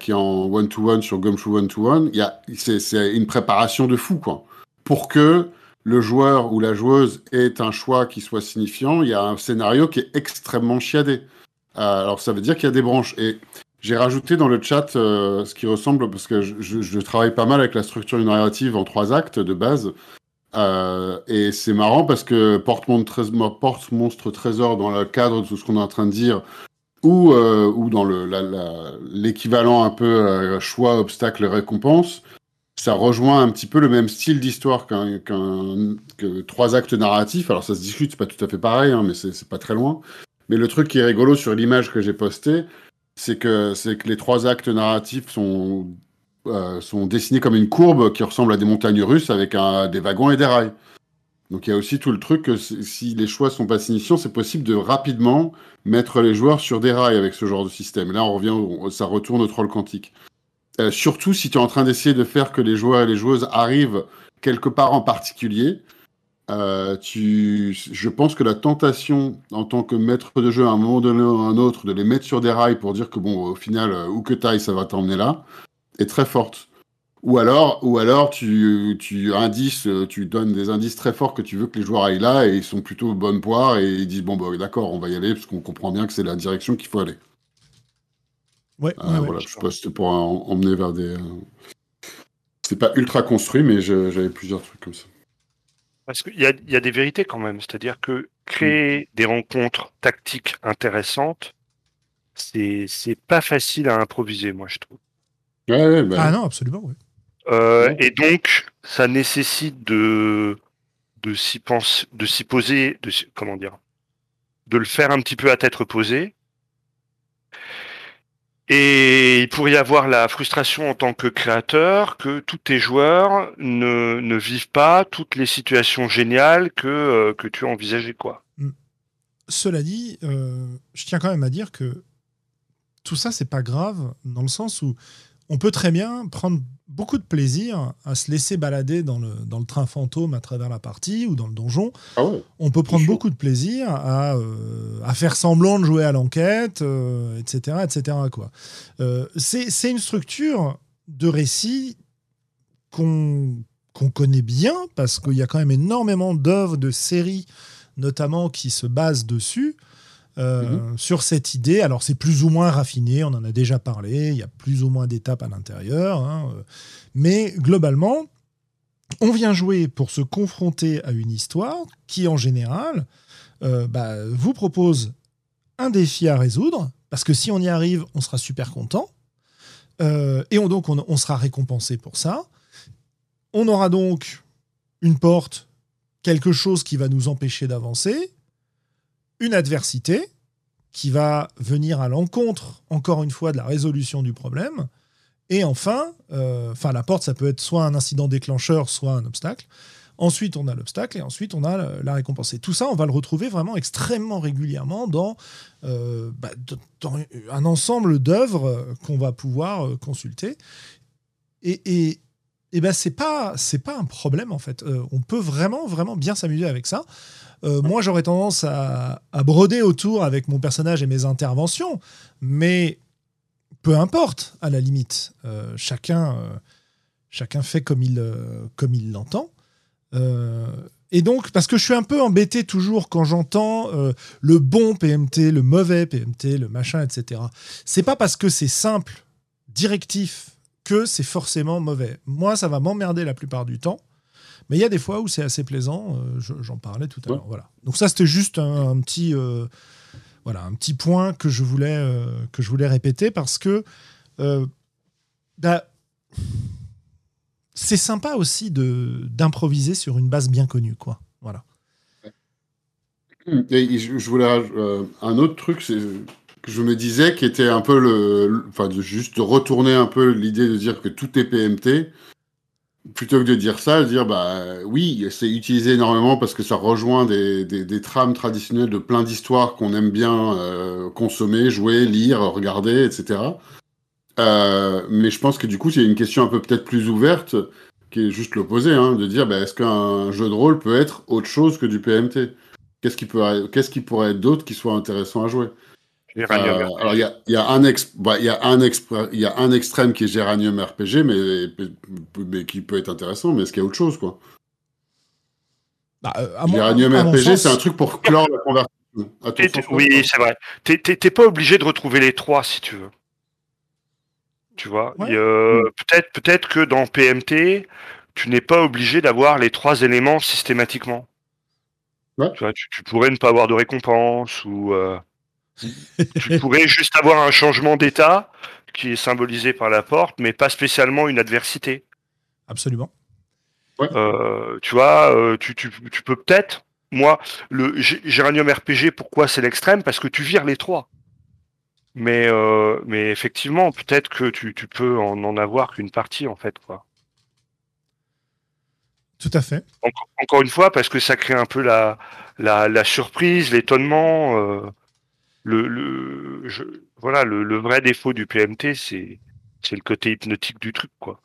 [SPEAKER 3] qui est en one-to-one sur Gumshoe One-to-One. C'est une préparation de fou, quoi pour que le joueur ou la joueuse ait un choix qui soit signifiant, il y a un scénario qui est extrêmement chiadé. Euh, alors ça veut dire qu'il y a des branches. Et j'ai rajouté dans le chat euh, ce qui ressemble, parce que je, travaille pas mal avec la structure narrative en trois actes de base. Euh, et c'est marrant parce que Porte-Monstre Trésor, dans le cadre de ce qu'on est en train de dire, ou, ou dans l'équivalent un peu choix, obstacle, récompense, ça rejoint un petit peu le même style d'histoire qu'un, que trois actes narratifs. Alors ça se discute, c'est pas tout à fait pareil, hein, mais c'est, pas très loin. Mais le truc qui est rigolo sur l'image que j'ai postée, c'est que, que les trois actes narratifs sont, euh, sont dessinés comme une courbe qui ressemble à des montagnes russes avec un, des wagons et des rails. Donc il y a aussi tout le truc que si les choix sont pas signifiants, c'est possible de rapidement mettre les joueurs sur des rails avec ce genre de système. Là, on revient, ça retourne au troll quantique. Euh, surtout si tu es en train d'essayer de faire que les joueurs et les joueuses arrivent quelque part en particulier. Euh, tu, je pense que la tentation en tant que maître de jeu à un moment donné ou à un autre de les mettre sur des rails pour dire que bon au final euh, où que taille ça va t'emmener là est très forte. Ou alors, ou alors tu, tu indices, tu donnes des indices très forts que tu veux que les joueurs aillent là et ils sont plutôt bonne poire et ils disent bon bah d'accord on va y aller parce qu'on comprend bien que c'est la direction qu'il faut aller.
[SPEAKER 1] Ouais,
[SPEAKER 3] euh, voilà, je pense que pour emmener vers des. Euh, c'est pas ultra construit, mais j'avais plusieurs trucs comme ça.
[SPEAKER 2] Parce qu'il y a, y a, des vérités quand même. C'est-à-dire que créer mm. des rencontres tactiques intéressantes, c'est pas facile à improviser, moi, je trouve.
[SPEAKER 3] Ouais, bah
[SPEAKER 1] ah non, absolument, oui.
[SPEAKER 2] Euh, et donc, ça nécessite de, de s'y penser, de s'y poser, de, comment dire, de le faire un petit peu à tête reposée et il pourrait y avoir la frustration en tant que créateur que tous tes joueurs ne, ne vivent pas toutes les situations géniales que, euh, que tu as envisagées. Quoi. Mm.
[SPEAKER 1] Cela dit, euh, je tiens quand même à dire que tout ça, c'est pas grave, dans le sens où on peut très bien prendre beaucoup de plaisir à se laisser balader dans le, dans le train fantôme à travers la partie ou dans le donjon.
[SPEAKER 3] Ah
[SPEAKER 1] on peut prendre beaucoup de plaisir à, euh, à, faire semblant de jouer à l'enquête, etc. Euh, etc. Quoi. Euh, c'est une structure de récit qu'on qu'on connaît bien parce qu'il y a quand même énormément d'œuvres, de séries notamment qui se basent dessus. Euh, mhm. sur cette idée. Alors c'est plus ou moins raffiné, on en a déjà parlé, il y a plus ou moins d'étapes à l'intérieur, hein, euh. mais globalement, on vient jouer pour se confronter à une histoire qui en général euh, bah, vous propose un défi à résoudre, parce que si on y arrive, on sera super content, et on, donc on sera récompensé pour ça. On aura donc une porte, quelque chose qui va nous empêcher d'avancer, une adversité qui va venir à l'encontre, encore une fois, de la résolution du problème. Et enfin, euh, enfin la porte, ça peut être soit un incident déclencheur, soit un obstacle. Ensuite, on a l'obstacle et ensuite, on a la récompense. Et tout ça, on va le retrouver vraiment extrêmement régulièrement dans, euh, bah, un ensemble d'œuvres qu'on va pouvoir euh, consulter. Et, et, et ben, c'est pas, pas un problème, en fait. on peut vraiment, vraiment bien s'amuser avec ça. Euh, moi, j'aurais tendance à, broder autour avec mon personnage et mes interventions, mais peu importe, à la limite. Euh, chacun, euh, chacun fait comme il comme il l'entend. et donc, parce que je suis un peu embêté toujours quand j'entends le bon PMT, le mauvais PMT, le machin, etc. C'est pas parce que c'est simple, directif, que c'est forcément mauvais. Moi, ça va m'emmerder la plupart du temps Mais il y a des fois où c'est assez plaisant. J'en parlais tout à l'heure. Voilà. Donc ça, c'était juste un, petit, voilà, un petit point que je voulais, que je voulais répéter parce que bah, c'est sympa aussi de d'improviser sur une base bien connue, quoi. Voilà.
[SPEAKER 3] Et je voulais euh, un autre truc, c'est que je me disais qui était un peu le, enfin juste de retourner un peu l'idée de dire que tout est PMT plutôt que de dire ça, de dire bah oui, c'est utilisé énormément parce que ça rejoint des, des, trames traditionnelles de plein d'histoires qu'on aime bien euh, consommer, jouer, lire, regarder, etc. Euh, mais je pense que du coup, il y a une question un peu peut-être plus ouverte, qui est juste l'opposé, hein, de dire bah, est-ce qu'un jeu de rôle peut être autre chose que du PMT Qu'est-ce qui, peut, qu'est-ce qui pourrait être d'autre qui soit intéressant à jouer? Euh, alors il y a, y, a un bah, y, a un y a un extrême qui est Géranium RPG, mais, mais qui peut être intéressant, mais est-ce qu'il y a autre chose quoi? Bah, euh, Géranium RPG, c'est un truc pour clore la conversation.
[SPEAKER 2] Oui, c'est vrai. T'es pas obligé de retrouver les trois si tu veux. Tu vois, euh, peut-être peut-être que dans PMT, tu n'es pas obligé d'avoir les trois éléments systématiquement. Tu, vois, tu, pourrais ne pas avoir de récompense ou euh, tu pourrais juste avoir un changement d'état qui est symbolisé par la porte, mais pas spécialement une adversité.
[SPEAKER 1] Absolument.
[SPEAKER 2] Euh, tu vois, tu, tu, tu peux peut-être. Moi, le Géranium RPG, pourquoi c'est l'extrême? Parce que tu vires les trois. Mais, euh, mais effectivement, peut-être que tu, tu peux en, en avoir qu'une partie, en fait. Quoi.
[SPEAKER 1] Tout à fait.
[SPEAKER 2] encore une fois, parce que ça crée un peu la, la, la surprise, l'étonnement. Euh, le, le, je, voilà, le, le, vrai défaut du PMT, c'est, c'est le côté hypnotique du truc. Quoi.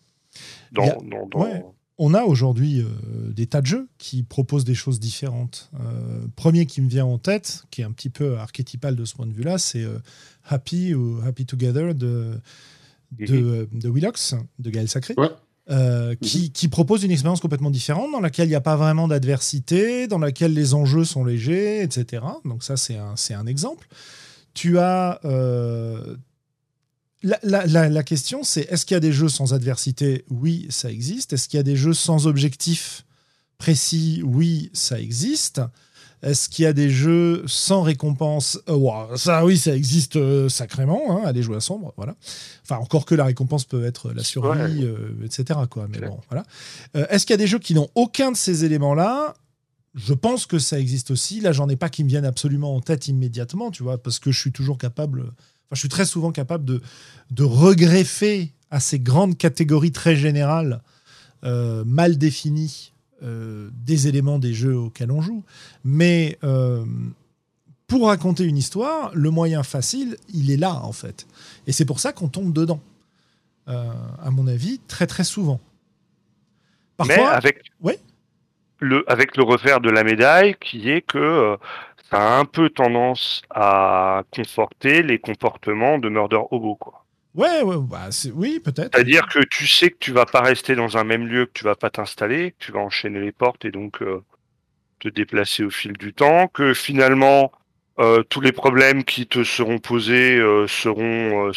[SPEAKER 1] Dans, dans, dans on a aujourd'hui euh, des tas de jeux qui proposent des choses différentes. Euh, premier qui me vient en tête, qui est un petit peu archétypal de ce point de vue-là, c'est euh, Happy ou Happy Together de, de, mhm. de Willox, de Gaël Sacré. Mhm. qui, propose une expérience complètement différente, dans laquelle il n'y a pas vraiment d'adversité, dans laquelle les enjeux sont légers, etc. Donc ça, c'est un, un, exemple. Tu as, la, question, c'est est-ce qu'il y a des jeux sans adversité? Oui, ça existe. Est-ce qu'il y a des jeux sans objectif précis? Oui, ça existe. Est-ce qu'il y a des jeux sans récompense euh, Ça, oui, ça existe euh, sacrément. Hein, aller jouer à sombre, voilà. Enfin, encore que la récompense peut être la survie, euh, etc. Quoi. Mais bon, voilà. Est-ce qu'il y a des jeux qui n'ont aucun de ces éléments-là? Je pense que ça existe aussi. Là, j'en ai pas qui me viennent absolument en tête immédiatement, tu vois, parce que je suis toujours capable je suis très souvent capable de, de regreffer à ces grandes catégories très générales, euh, mal définies, euh, des éléments des jeux auxquels on joue. Mais euh, pour raconter une histoire, le moyen facile, il est là, en fait. Et c'est pour ça qu'on tombe dedans, à mon avis, très très souvent.
[SPEAKER 2] Parfois, Mais avec, le, avec le revers de la médaille, qui est que ça a un peu tendance à conforter les comportements de Murder Hobo, quoi.
[SPEAKER 1] Ouais, ouais bah oui, peut-être.
[SPEAKER 2] C'est-à-dire que tu sais que tu vas pas rester dans un même lieu, que tu vas pas t'installer, que tu vas enchaîner les portes et donc euh, te déplacer au fil du temps, que finalement euh, tous les problèmes qui te seront posés euh, seront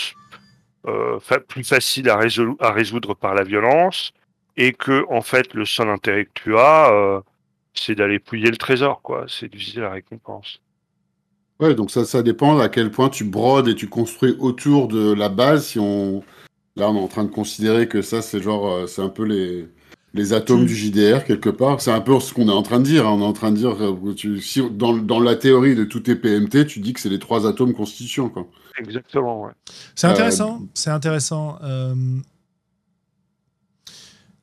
[SPEAKER 2] plus faciles à, à, résoudre par la violence, et que en fait le seul intérêt que tu as, c'est d'aller pouiller le trésor, quoi. C'est de viser la récompense.
[SPEAKER 3] Ouais, donc ça, ça dépend à quel point tu brodes et tu construis autour de la base. Si on, là, on est en train de considérer que ça, c'est genre, euh, c'est un peu les, les atomes du JDR quelque part. C'est un peu ce qu'on est en train de dire. Hein. On est en train de dire, euh, tu, si, dans, dans, la théorie de tout est PMT, tu dis que c'est les trois atomes constituants, quoi.
[SPEAKER 2] Exactement, ouais.
[SPEAKER 1] C'est intéressant. Euh, c'est intéressant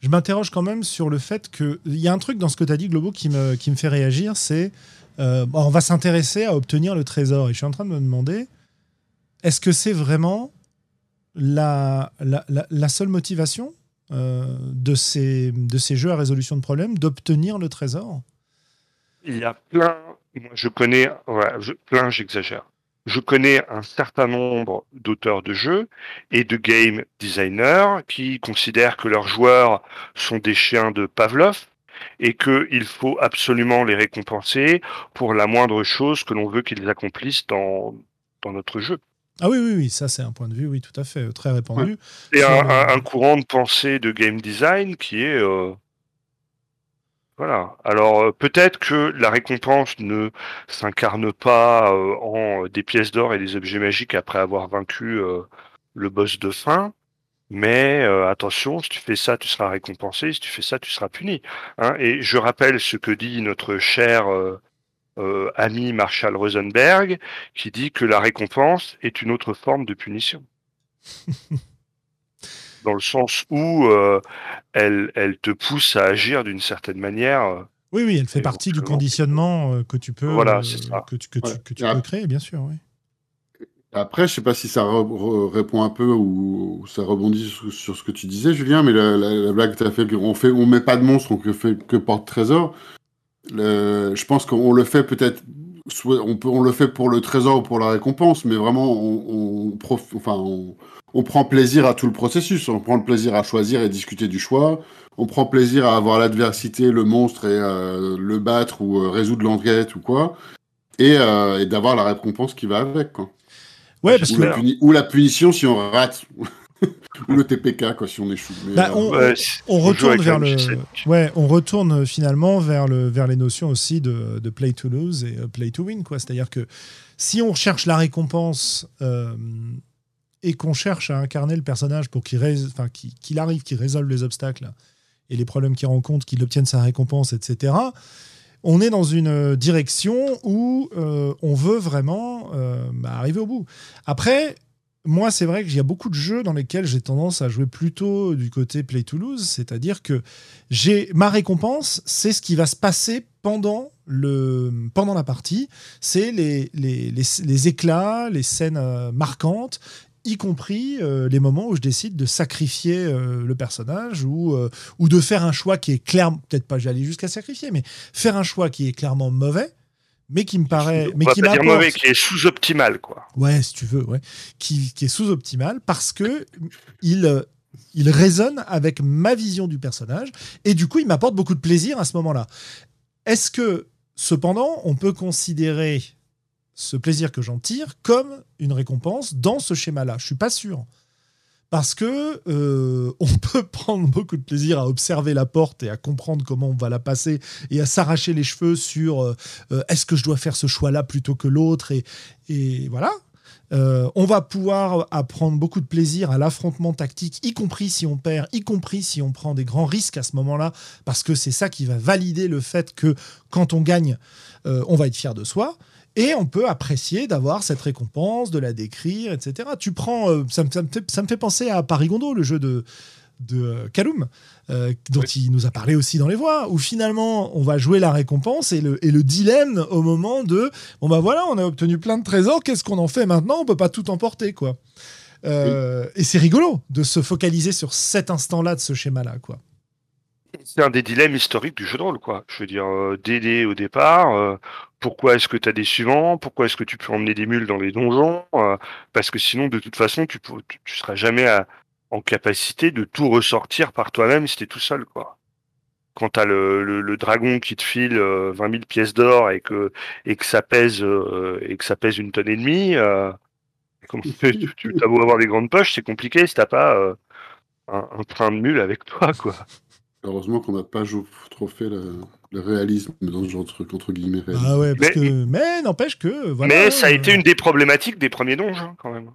[SPEAKER 1] je m'interroge quand même sur le fait que. Il y a un truc dans ce que tu as dit, Globo, qui me, qui me fait réagir c'est. Euh, on va s'intéresser à obtenir le trésor. Et je suis en train de me demander est-ce que c'est vraiment la, la, seule motivation euh, de, ces, jeux à résolution de problèmes d'obtenir le trésor?
[SPEAKER 2] Il y a plein. Je connais. Plein, j'exagère je connais un certain nombre d'auteurs de jeux et de game designers qui considèrent que leurs joueurs sont des chiens de Pavlov et qu'il faut absolument les récompenser pour la moindre chose que l'on veut qu'ils accomplissent dans, dans notre jeu.
[SPEAKER 1] Ah oui, oui, oui, ça c'est un point de vue, oui, tout à fait, très répandu.
[SPEAKER 2] C'est un, courant de pensée de game design qui est... Euh, Voilà. Alors euh, peut-être que la récompense ne s'incarne pas euh, en des pièces d'or et des objets magiques après avoir vaincu euh, le boss de fin. Mais attention, si tu fais ça, tu seras récompensé. Si tu fais ça, tu seras puni. Hein. et je rappelle ce que dit notre cher ami Marshall Rosenberg, qui dit que la récompense est une autre forme de punition. dans le sens où euh, elle, elle te pousse à agir d'une certaine manière. Euh,
[SPEAKER 1] oui, oui, elle fait partie du conditionnement euh, que tu peux,
[SPEAKER 2] voilà,
[SPEAKER 1] que tu, que tu, que tu peux créer, bien sûr. Oui.
[SPEAKER 3] Après, je sais pas si ça répond un peu ou, ça rebondit sur, ce que tu disais, Julien, mais la, blague que tu as fait, on fait, on met pas de monstre, on fait que porte-trésor. Je pense qu'on le fait peut-être, on, le fait pour le trésor ou pour la récompense, mais vraiment, on, prend plaisir à tout le processus. On prend le plaisir à choisir et discuter du choix. On prend plaisir à avoir l'adversité, le monstre et euh, le battre ou euh, résoudre l'enquête ou quoi. Et, euh, d'avoir la récompense qui va avec. Quoi.
[SPEAKER 1] Ouais, parce ou,
[SPEAKER 3] que... la ou la punition si on rate. ou le TPK quoi, si on échoue.
[SPEAKER 1] Bah, on, retourne vers le, ouais, on retourne finalement vers le vers les notions aussi de, de play to lose et play to win quoi. C'est-à-dire que si on recherche la récompense et qu'on cherche à incarner le personnage pour qu'il enfin, arrive, qu'il résolve les obstacles et les problèmes qu'il rencontre, qu'il obtienne sa récompense, etc., on est dans une direction où euh, on veut vraiment euh, bah, arriver au bout. Après, moi, c'est vrai qu'il y a beaucoup de jeux dans lesquels j'ai tendance à jouer plutôt du côté play to lose, c'est-à-dire que j'ai ma récompense, c'est ce qui va se passer pendant le pendant la partie, c'est les, les, les, éclats, les scènes euh, marquantes, y compris euh, les moments où je décide de sacrifier euh, le personnage ou, euh, ou de faire un choix qui est clairement, peut-être pas j'allais jusqu'à sacrifier, mais faire un choix qui est clairement mauvais, mais qui me paraît, mais qui
[SPEAKER 2] pas dire mauvais, qui est sous-optimal, quoi.
[SPEAKER 1] Ouais, si tu veux, ouais, qui, qui est sous-optimal parce que il il résonne avec ma vision du personnage et du coup il m'apporte beaucoup de plaisir à ce moment-là. Est-ce que cependant on peut considérer ce plaisir que j'en tire comme une récompense dans ce schéma-là. Je suis pas sûr. Parce que euh, on peut prendre beaucoup de plaisir à observer la porte et à comprendre comment on va la passer et à s'arracher les cheveux sur euh, euh, est-ce que je dois faire ce choix-là plutôt que l'autre et, et, voilà. on va pouvoir apprendre beaucoup de plaisir à l'affrontement tactique, y compris si on perd, y compris si on prend des grands risques à ce moment-là, parce que c'est ça qui va valider le fait que quand on gagne, on va être fier de soi. Et on peut apprécier d'avoir cette récompense, de la décrire, etc. Tu prends, euh, ça, me, ça, me fait, penser à Parigondo, le jeu de, de euh, Kaloum, euh, dont il nous a parlé aussi dans les voix, où finalement on va jouer la récompense et le, et le dilemme au moment de bon bah voilà, on a obtenu plein de trésors, qu'est-ce qu'on en fait maintenant? On peut pas tout emporter quoi. Et c'est rigolo de se focaliser sur cet instant-là de ce schéma-là quoi.
[SPEAKER 2] C'est un des dilemmes historiques du jeu de rôle, quoi. Je veux dire, euh, au départ, euh, pourquoi est-ce que tu as des suivants? Pourquoi est-ce que tu peux emmener des mules dans les donjons? Euh, Parce que sinon, de toute façon, tu, tu, seras jamais en capacité de tout ressortir par toi-même si tu es tout seul, quoi. Quand tu as le, dragon qui te file 20 000 pièces d'or et que, et, que ça pèse, et que ça pèse une tonne et demie, comment tu, tu as beau avoir des grandes poches, c'est compliqué si t'as pas un, un train de mules avec toi, quoi.
[SPEAKER 3] Heureusement qu'on n'a pas trop fait le, réalisme dans ce genre de truc, entre guillemets.
[SPEAKER 1] Ah ouais, parce mais, que... mais n'empêche que.
[SPEAKER 2] mais ça a été une des problématiques des premiers donjons, quand même.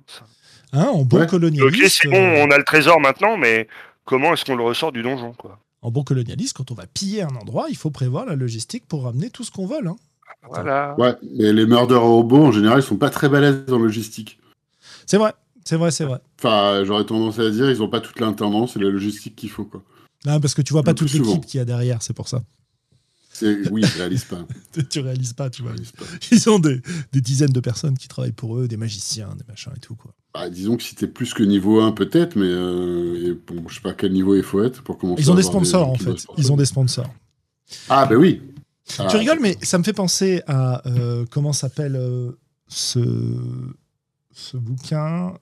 [SPEAKER 1] Hein, en bon colonialiste.
[SPEAKER 2] Ok, c'est bon, euh, on a le trésor maintenant, mais comment est-ce qu'on le ressort du donjon, quoi
[SPEAKER 1] En bon colonialiste, quand on va piller un endroit, il faut prévoir la logistique pour ramener tout ce qu'on vole. Hein.
[SPEAKER 2] Voilà.
[SPEAKER 3] Ouais, mais les meurders robots, en général, ils sont pas très balèzes en logistique.
[SPEAKER 1] C'est vrai, c'est vrai, c'est vrai.
[SPEAKER 3] Enfin, j'aurais tendance à dire, ils ont pas toute l'intendance et la logistique qu'il faut, quoi.
[SPEAKER 1] Non, parce que tu vois pas toute l'équipe qu'il y a derrière, c'est pour ça.
[SPEAKER 3] Oui, je réalise pas.
[SPEAKER 1] tu réalises pas, tu vois. Ils ont des, dizaines de personnes qui travaillent pour eux, des magiciens, des machins et tout, quoi.
[SPEAKER 3] Bah, disons que si t'es plus que niveau 1, peut-être, mais euh, bon, je sais pas quel niveau il faut être pour commencer.
[SPEAKER 1] Ils ont des sponsors, en fait. Ils ont des sponsors.
[SPEAKER 3] Ah, ben oui.
[SPEAKER 1] tu ah, rigoles, mais ça me fait penser à. Euh, comment s'appelle euh, ce, ce bouquin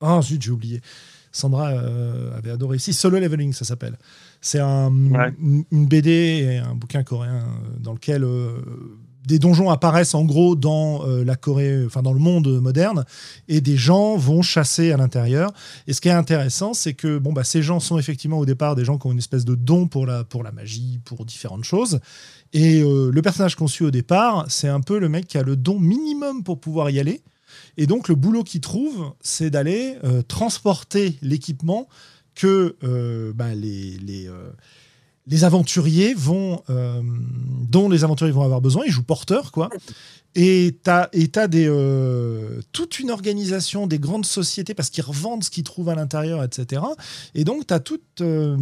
[SPEAKER 1] Oh, zut, j'ai oublié. Sandra euh, avait adoré. Si, Solo Leveling, ça s'appelle. C'est un, une, BD et un bouquin coréen euh, dans lequel euh, des donjons apparaissent en gros dans euh, la Corée, enfin dans le monde moderne, et des gens vont chasser à l'intérieur. Et ce qui est intéressant, c'est que bon, bah, ces gens sont effectivement au départ des gens qui ont une espèce de don pour la, pour la magie, pour différentes choses. Et euh, le personnage suit au départ, c'est un peu le mec qui a le don minimum pour pouvoir y aller. Et donc le boulot qu'il trouve, c'est d'aller euh, transporter l'équipement que bah, les, les les aventuriers vont, euh, dont les aventuriers vont avoir besoin. Ils jouent porteur, quoi. Et tu as, euh, toute une organisation des grandes sociétés parce qu'ils revendent ce qu'ils trouvent à l'intérieur, etc. Et donc, tu as toute, euh,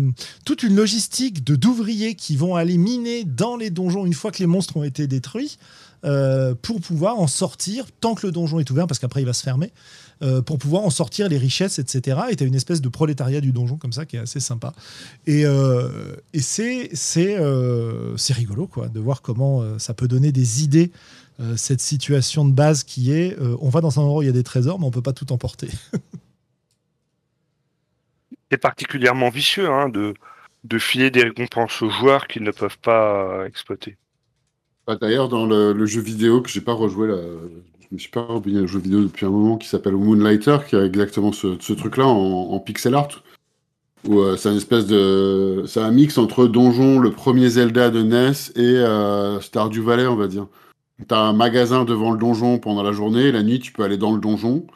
[SPEAKER 1] toute une logistique d'ouvriers qui vont aller miner dans les donjons une fois que les monstres ont été détruits pour pouvoir en sortir tant que le donjon est ouvert parce qu'après il va se fermer. Euh, pour pouvoir en sortir les richesses, etc. Et tu as une espèce de prolétariat du donjon comme ça qui est assez sympa. Et, euh, c'est, euh, rigolo quoi, de voir comment ça peut donner des idées, cette situation de base qui est on va dans un endroit où il y a des trésors, mais on peut pas tout emporter.
[SPEAKER 2] c'est particulièrement vicieux hein, de, de filer des récompenses aux joueurs qu'ils ne peuvent pas exploiter.
[SPEAKER 3] Bah, d'ailleurs, dans le, jeu vidéo que j'ai pas rejoué, je me suis pas oublié un jeu vidéo depuis un moment qui s'appelle Moonlighter, qui a exactement ce, truc-là en, pixel art. Où euh, c'est une espèce de. C'est un mix entre Donjon, le premier Zelda de NES, et euh, Stardew Valley, on va dire. T'as un magasin devant le donjon pendant la journée, la nuit tu peux aller dans le donjon,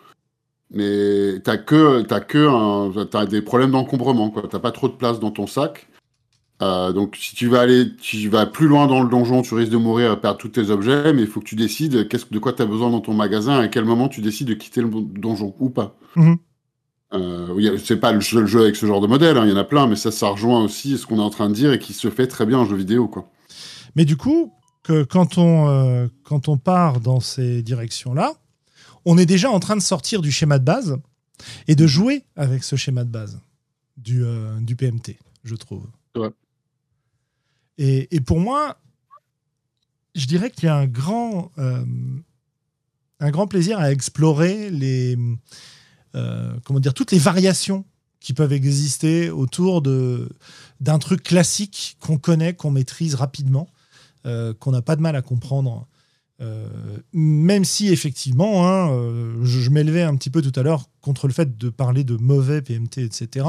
[SPEAKER 3] mais t'as que, as que des problèmes d'encombrement, quoi. T'as pas trop de place dans ton sac. Euh, donc si tu vas aller, tu vas plus loin dans le donjon, tu risques de mourir, à perdre tous tes objets, mais il faut que tu décides qu'est-ce, de quoi tu as besoin dans ton magasin, à quel moment tu décides de quitter le donjon ou pas.
[SPEAKER 1] Mhm.
[SPEAKER 3] Euh, c'est pas le seul jeu avec ce genre de modèle, hein, il y en a plein, mais ça, ça rejoint aussi ce qu'on est en train de dire et qui se fait très bien en jeu vidéo. Quoi.
[SPEAKER 1] Mais du coup, que quand, on, euh, quand on part dans ces directions-là, on est déjà en train de sortir du schéma de base et de jouer avec ce schéma de base du, du PMT, je trouve.
[SPEAKER 3] Ouais.
[SPEAKER 1] Et, pour moi, je dirais qu'il y a un grand, euh, un grand plaisir à explorer les, euh, comment dire, toutes les variations qui peuvent exister autour d'un truc classique qu'on connaît, qu'on maîtrise rapidement, euh, qu'on n'a pas de mal à comprendre. même si effectivement, hein, je, je m'élevais un petit peu tout à l'heure contre le fait de parler de mauvais PMT, etc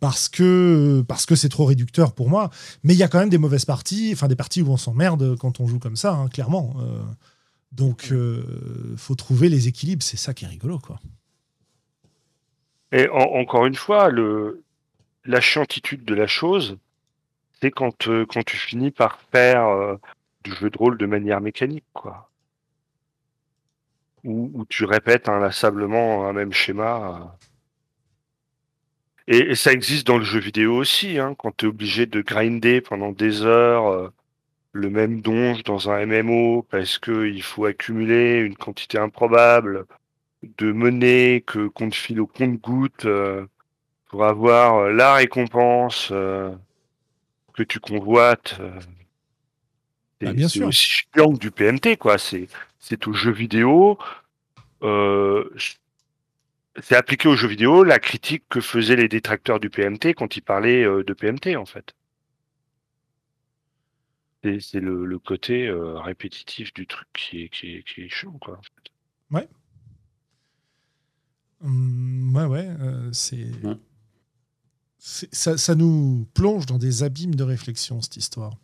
[SPEAKER 1] parce que parce que c'est trop réducteur pour moi. Mais il y a quand même des mauvaises parties, enfin des parties où on s'emmerde quand on joue comme ça, hein, clairement. Euh, donc, euh, faut trouver les équilibres. C'est ça qui est rigolo, quoi.
[SPEAKER 2] Et encore une fois, le la chiantitude de la chose, c'est quand euh, quand tu finis par faire du jeu de rôle de manière mécanique, quoi. Où, tu répètes inlassablement un même schéma. Et, ça existe dans le jeu vidéo aussi, hein, quand tu es obligé de grinder pendant des heures euh, le même donge dans un MMO parce qu'il faut accumuler une quantité improbable de monnaie que qu'on te file au compte-goutte euh, pour avoir euh, la récompense que tu convoites.
[SPEAKER 1] Bah, bien sûr.
[SPEAKER 2] aussi chiant du PMT, quoi. C'est, c'est au jeu vidéo. Euh, c'est appliqué aux jeux vidéo la critique que faisaient les détracteurs du PMT quand ils parlaient euh, de PMT en fait. C'est le, côté euh, répétitif du truc qui est, qui est, qui est chiant quoi.
[SPEAKER 1] Ouais. Hum, ouais ouais, euh, c'est ça, ça, nous plonge dans des abîmes de réflexion cette histoire.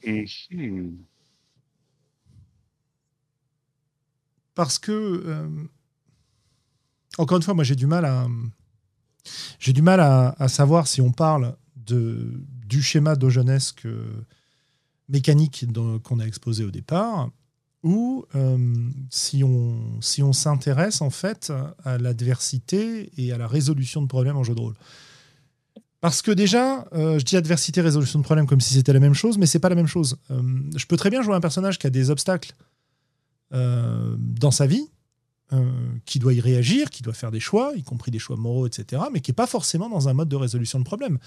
[SPEAKER 1] Parce que encore une fois, moi j'ai du mal à j'ai du mal à, savoir si on parle de, du schéma d'Ogenesque mécanique qu'on a exposé au départ, ou euh, si on si on s'intéresse en fait à l'adversité et à la résolution de problèmes en jeu de rôle. Parce que déjà, euh, je dis adversité, résolution de problèmes comme si c'était la même chose, mais c'est pas la même chose. Euh, je peux très bien jouer un personnage qui a des obstacles dans sa vie, euh, qui doit y réagir, qui doit faire des choix, y compris des choix moraux, etc., mais qui n'est pas forcément dans un mode de résolution de problème.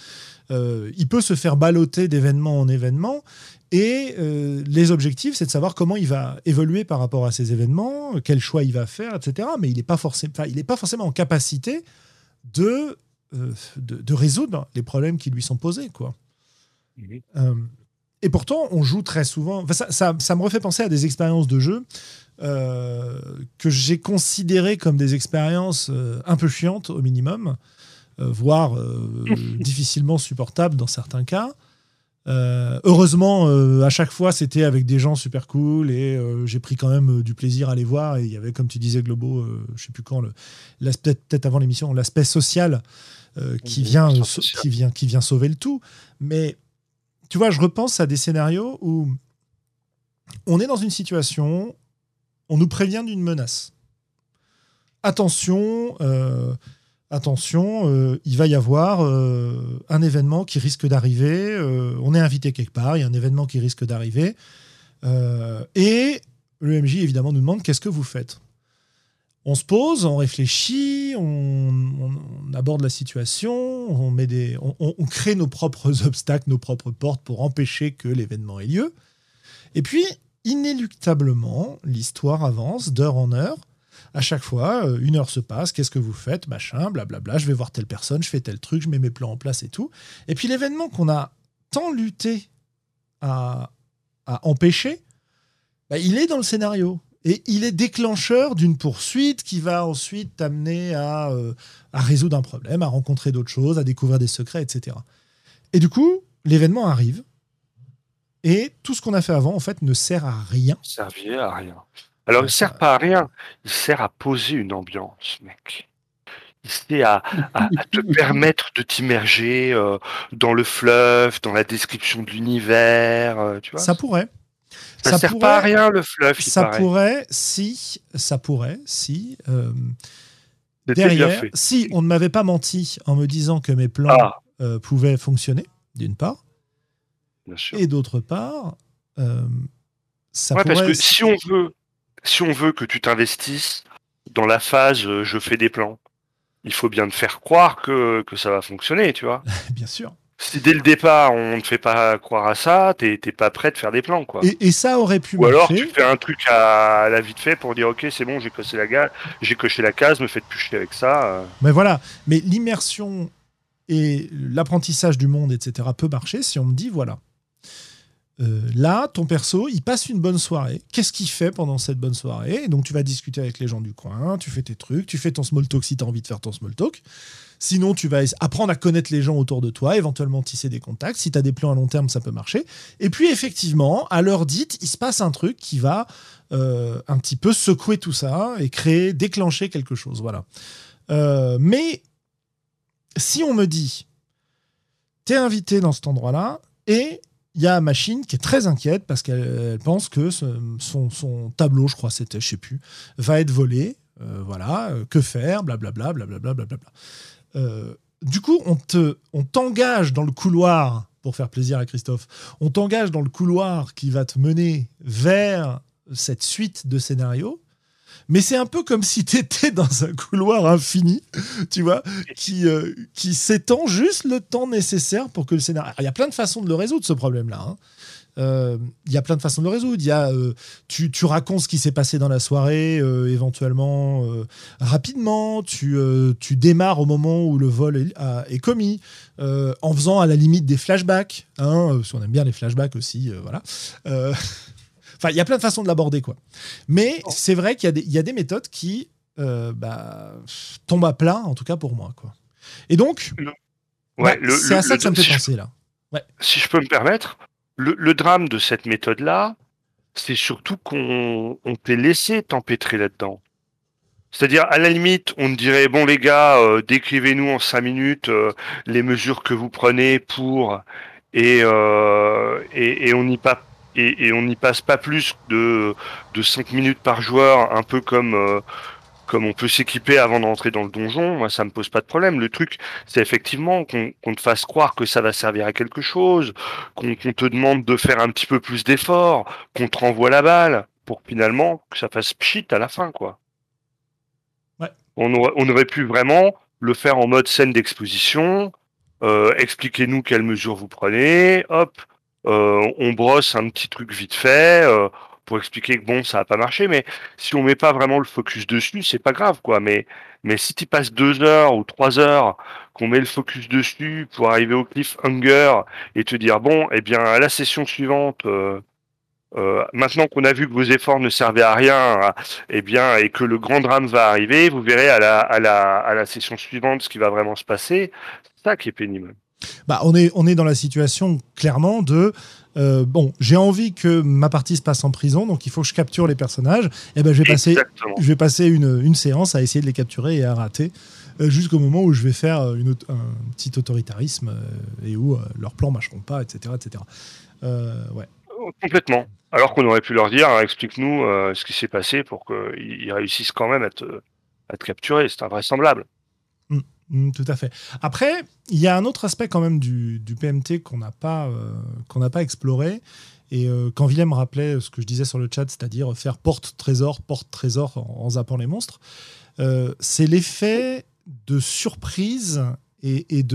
[SPEAKER 1] Euh, il peut se faire balloter d'événement en événement, et euh, les objectifs, c'est de savoir comment il va évoluer par rapport à ces événements, quel choix il va faire, etc., mais il n'est pas, forcément, pas forcément en capacité de, de, résoudre les problèmes qui lui sont posés. Quoi. et et pourtant, on joue très souvent. ça, ça, ça, me refait penser à des expériences de jeu euh, que j'ai considérées comme des expériences euh, un peu chiantes au minimum, euh, voire difficilement supportables dans certains cas. heureusement, à chaque fois, c'était avec des gens super cool et j'ai pris quand même du plaisir à les voir. Et il y avait, comme tu disais, Globo, je sais plus quand, l'aspect peut-être avant l'émission, l'aspect social qui vient, qui vient, qui vient sauver le tout. Mais tu vois, je repense à des scénarios où on est dans une situation, on nous prévient d'une menace. Attention, euh, attention, euh, il va y avoir euh, un événement qui risque d'arriver. on est invité quelque part, il y a un événement qui risque d'arriver. et le MJ, évidemment, nous demande qu'est-ce que vous faites on se pose, on réfléchit, on, aborde la situation, on, on, crée nos propres obstacles, nos propres portes pour empêcher que l'événement ait lieu. Et puis, inéluctablement, l'histoire avance d'heure en heure. À chaque fois, euh, une heure se passe, qu'est-ce que vous faites, machin, blablabla, je vais voir telle personne, je fais tel truc, je mets mes plans en place et tout. Et puis l'événement qu'on a tant lutté à, empêcher, bah, il est dans le scénario. Et il est déclencheur d'une poursuite qui va ensuite t'amener à, euh, à, résoudre un problème, à rencontrer d'autres choses, à découvrir des secrets, etc. Et du coup, l'événement arrive. Et tout ce qu'on a fait avant, en fait, ne sert à rien.
[SPEAKER 2] Servir à rien. Alors, il ne sert pas à rien. Il sert à poser une ambiance, mec. Il sert à, te permettre de t'immerger euh, dans le fleuve, dans la description de l'univers. Euh, tu vois
[SPEAKER 1] Ça pourrait.
[SPEAKER 2] Ça, ne sert pas à rien le fluff.
[SPEAKER 1] Ça pourrait si, ça pourrait si. Euh, derrière, si on ne m'avait pas menti en me disant que mes plans ah. pouvaient fonctionner, d'une part, et d'autre part, euh, ça pourrait.
[SPEAKER 2] Parce que si on veut, si on veut que tu t'investisses dans la phase je fais des plans, il faut bien te faire croire que, que ça va fonctionner, tu vois.
[SPEAKER 1] bien sûr
[SPEAKER 2] si dès le départ on ne fait pas croire à ça, t'es pas prêt de faire des plans quoi.
[SPEAKER 1] Et, ça aurait pu
[SPEAKER 2] Ou alors tu fais un truc à, la vite fait pour dire ok c'est bon j'ai coché la j'ai coché la case, me faites plus chier avec ça. Euh.
[SPEAKER 1] Mais voilà, mais l'immersion et l'apprentissage du monde etc peut marcher si on me dit voilà. Euh, là, ton perso, il passe une bonne soirée. Qu'est-ce qu'il fait pendant cette bonne soirée? Donc, tu vas discuter avec les gens du coin, tu fais tes trucs, tu fais ton small talk si tu as envie de faire ton small talk. Sinon, tu vas apprendre à connaître les gens autour de toi, éventuellement tisser des contacts. Si tu as des plans à long terme, ça peut marcher. Et puis, effectivement, à l'heure dite, il se passe un truc qui va euh, un petit peu secouer tout ça et créer, déclencher quelque chose. Voilà. Euh, mais si on me dit, t'es invité dans cet endroit-là et il y a machine qui est très inquiète parce qu'elle pense que son, tableau, je crois c'était, je sais plus, va être volé. Euh, voilà, que faire, blablabla, blablabla, blablabla. Euh, du coup, on te, on t'engage dans le couloir, pour faire plaisir à Christophe, on t'engage dans le couloir qui va te mener vers cette suite de scénarios. Mais c'est un peu comme si tu étais dans un couloir infini, tu vois, qui, euh, qui s'étend juste le temps nécessaire pour que le scénario. Il y a plein de façons de le résoudre, ce problème-là. Hein. Euh, il y a plein de façons de le résoudre. Y a, euh, tu, tu, racontes ce qui s'est passé dans la soirée, éventuellement rapidement. Tu, tu, démarres au moment où le vol est, commis, en faisant à la limite des flashbacks. Hein, parce qu'on aime bien les flashbacks aussi. voilà. Enfin, il y a plein de façons de l'aborder, quoi. Mais oh. c'est vrai qu'il y, y, a des méthodes qui bah, tombent à plat, en tout cas pour moi, quoi. Et donc, bah, c'est à ça que ça me fait penser, là.
[SPEAKER 2] Ouais. Si je peux me permettre, le, drame de cette méthode-là, c'est surtout qu'on t'ait laissé t'empêtrer là-dedans. C'est-à-dire, à la limite, on dirait, bon les gars, euh, décrivez-nous en cinq minutes euh, les mesures que vous prenez pour... Et, euh, et, on n'y pas et, on n'y passe pas plus de, de 5 minutes par joueur, un peu comme comme on peut s'équiper avant d'entrer dans le donjon, moi ça me pose pas de problème. Le truc, c'est effectivement qu'on te fasse croire que ça va servir à quelque chose, qu'on te demande de faire un petit peu plus d'efforts, qu'on te renvoie la balle, pour finalement que ça fasse pchit à la fin, quoi. On, aurait, pu vraiment le faire en mode scène d'exposition. Euh, expliquez-nous quelles mesures vous prenez. Hop, euh, on brosse un petit truc vite fait. Euh, pour expliquer que bon, ça n'a pas marché, mais si on met pas vraiment le focus dessus, c'est pas grave, quoi. Mais, mais si tu passes deux heures ou trois heures, qu'on met le focus dessus pour arriver au cliffhanger et te dire bon, eh bien, à la session suivante, euh, euh, maintenant qu'on a vu que vos efforts ne servaient à rien, eh bien, et que le grand drame va arriver, vous verrez à la, à la, à la session suivante ce qui va vraiment se passer. C'est ça qui est pénible.
[SPEAKER 1] Bah, on, est, on est dans la situation clairement de euh, bon, j'ai envie que ma partie se passe en prison, donc il faut que je capture les personnages. Et eh ben, je vais passer, je vais passer une, une, séance à essayer de les capturer et à rater, euh, jusqu'au moment où je vais faire une, un petit autoritarisme et où leurs plans marcheront pas, etc., etc. ouais.
[SPEAKER 2] Complètement. Alors qu'on aurait pu leur dire, hein, explique-nous euh, ce qui s'est passé pour qu'ils réussissent quand même à te, à te capturer. C'est invraisemblable.
[SPEAKER 1] Mmh, tout à fait. Après, il y a un autre aspect quand même du, du PMT qu'on n'a pas, euh, pas exploré. Et euh, quand Willem rappelait ce que je disais sur le chat, c'est-à-dire faire porte-trésor, porte-trésor en, en, zappant les monstres, c'est l'effet de surprise et, et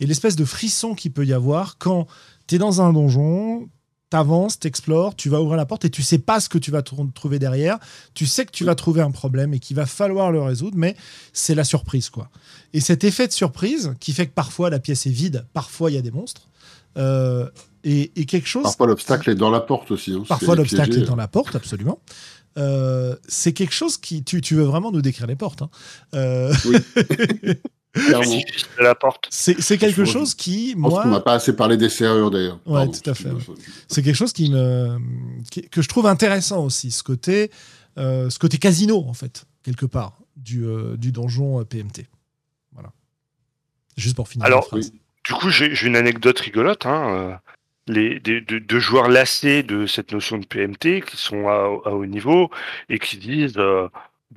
[SPEAKER 1] et l'espèce de frisson qu'il peut y avoir quand tu es dans un donjon, t'avances, t'explores, tu vas ouvrir la porte et tu sais pas ce que tu vas trouver derrière. Tu sais que tu vas trouver un problème et qu'il va falloir le résoudre, mais c'est la surprise, quoi. Et cet effet de surprise qui fait que parfois la pièce est vide, parfois il y a des monstres. Euh, et, quelque chose.
[SPEAKER 3] Parfois l'obstacle est dans la porte aussi. Hein,
[SPEAKER 1] parfois l'obstacle est dans la porte, absolument. Euh, c'est quelque chose qui. Tu, veux vraiment nous décrire les portes. Hein. Euh, oui.
[SPEAKER 2] la porte.
[SPEAKER 1] C'est quelque chose qui,
[SPEAKER 3] moi. Pense m'a pas assez parlé des serrures d'ailleurs.
[SPEAKER 1] Ouais, tout à fait. C'est quelque chose qui me, que je trouve intéressant aussi, ce côté, euh, ce côté casino en fait, quelque part, du, euh, du donjon euh, PMT. Voilà. Juste pour finir.
[SPEAKER 2] Alors, du coup, j'ai une anecdote rigolote. Hein. Les, deux joueurs lassés de cette notion de PMT qui sont à, à haut niveau et qui disent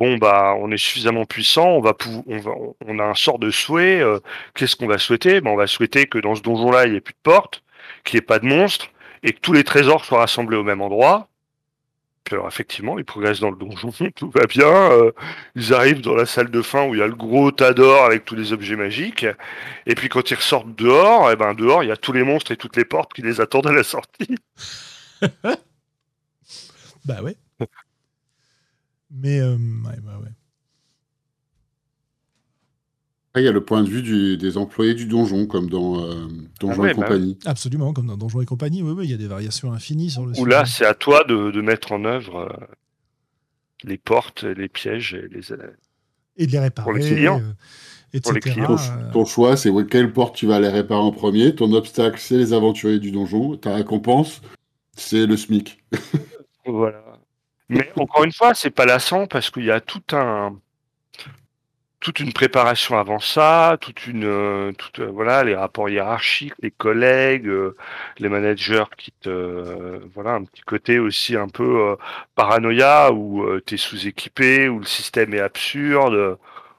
[SPEAKER 2] bon bah on est suffisamment puissant, on va, on, va on a un sort de souhait. Euh, qu'est-ce qu'on va souhaiter? Ben, on va souhaiter que dans ce donjon-là il n'y ait plus de porte, qu'il n'y ait pas de monstres et que tous les trésors soient rassemblés au même endroit. Puis alors effectivement, ils progressent dans le donjon, tout va bien. Euh, ils arrivent dans la salle de fin où il y a le gros tas d'or avec tous les objets magiques. Et puis quand ils ressortent dehors, eh ben dehors il y a tous les monstres et toutes les portes qui les attendent à la sortie.
[SPEAKER 1] bah ouais. Mais euh, ouais, bah ouais.
[SPEAKER 3] il y a le point de vue des employés du donjon, comme dans euh, Donjon ah et bah compagnie.
[SPEAKER 1] Absolument, comme dans Donjon et compagnie. Oui, oui, il y a des variations infinies sur le
[SPEAKER 2] Ou là, c'est à toi de, mettre en œuvre euh, les portes, les pièges et les.
[SPEAKER 1] Et de les réparer. Pour les clients. Pour les clients.
[SPEAKER 3] Ton, choix, c'est quelle porte tu vas aller réparer en premier. Ton obstacle, c'est les aventuriers du donjon. Ta récompense, c'est le SMIC.
[SPEAKER 2] voilà. Mais encore une fois, c'est pas lassant parce qu'il y a tout un toute une préparation avant ça, toute une euh, toute, euh, voilà les rapports hiérarchiques, les collègues, euh, les managers qui te voilà un petit côté aussi un peu paranoïa où tu es sous-équipé, où le système est absurde,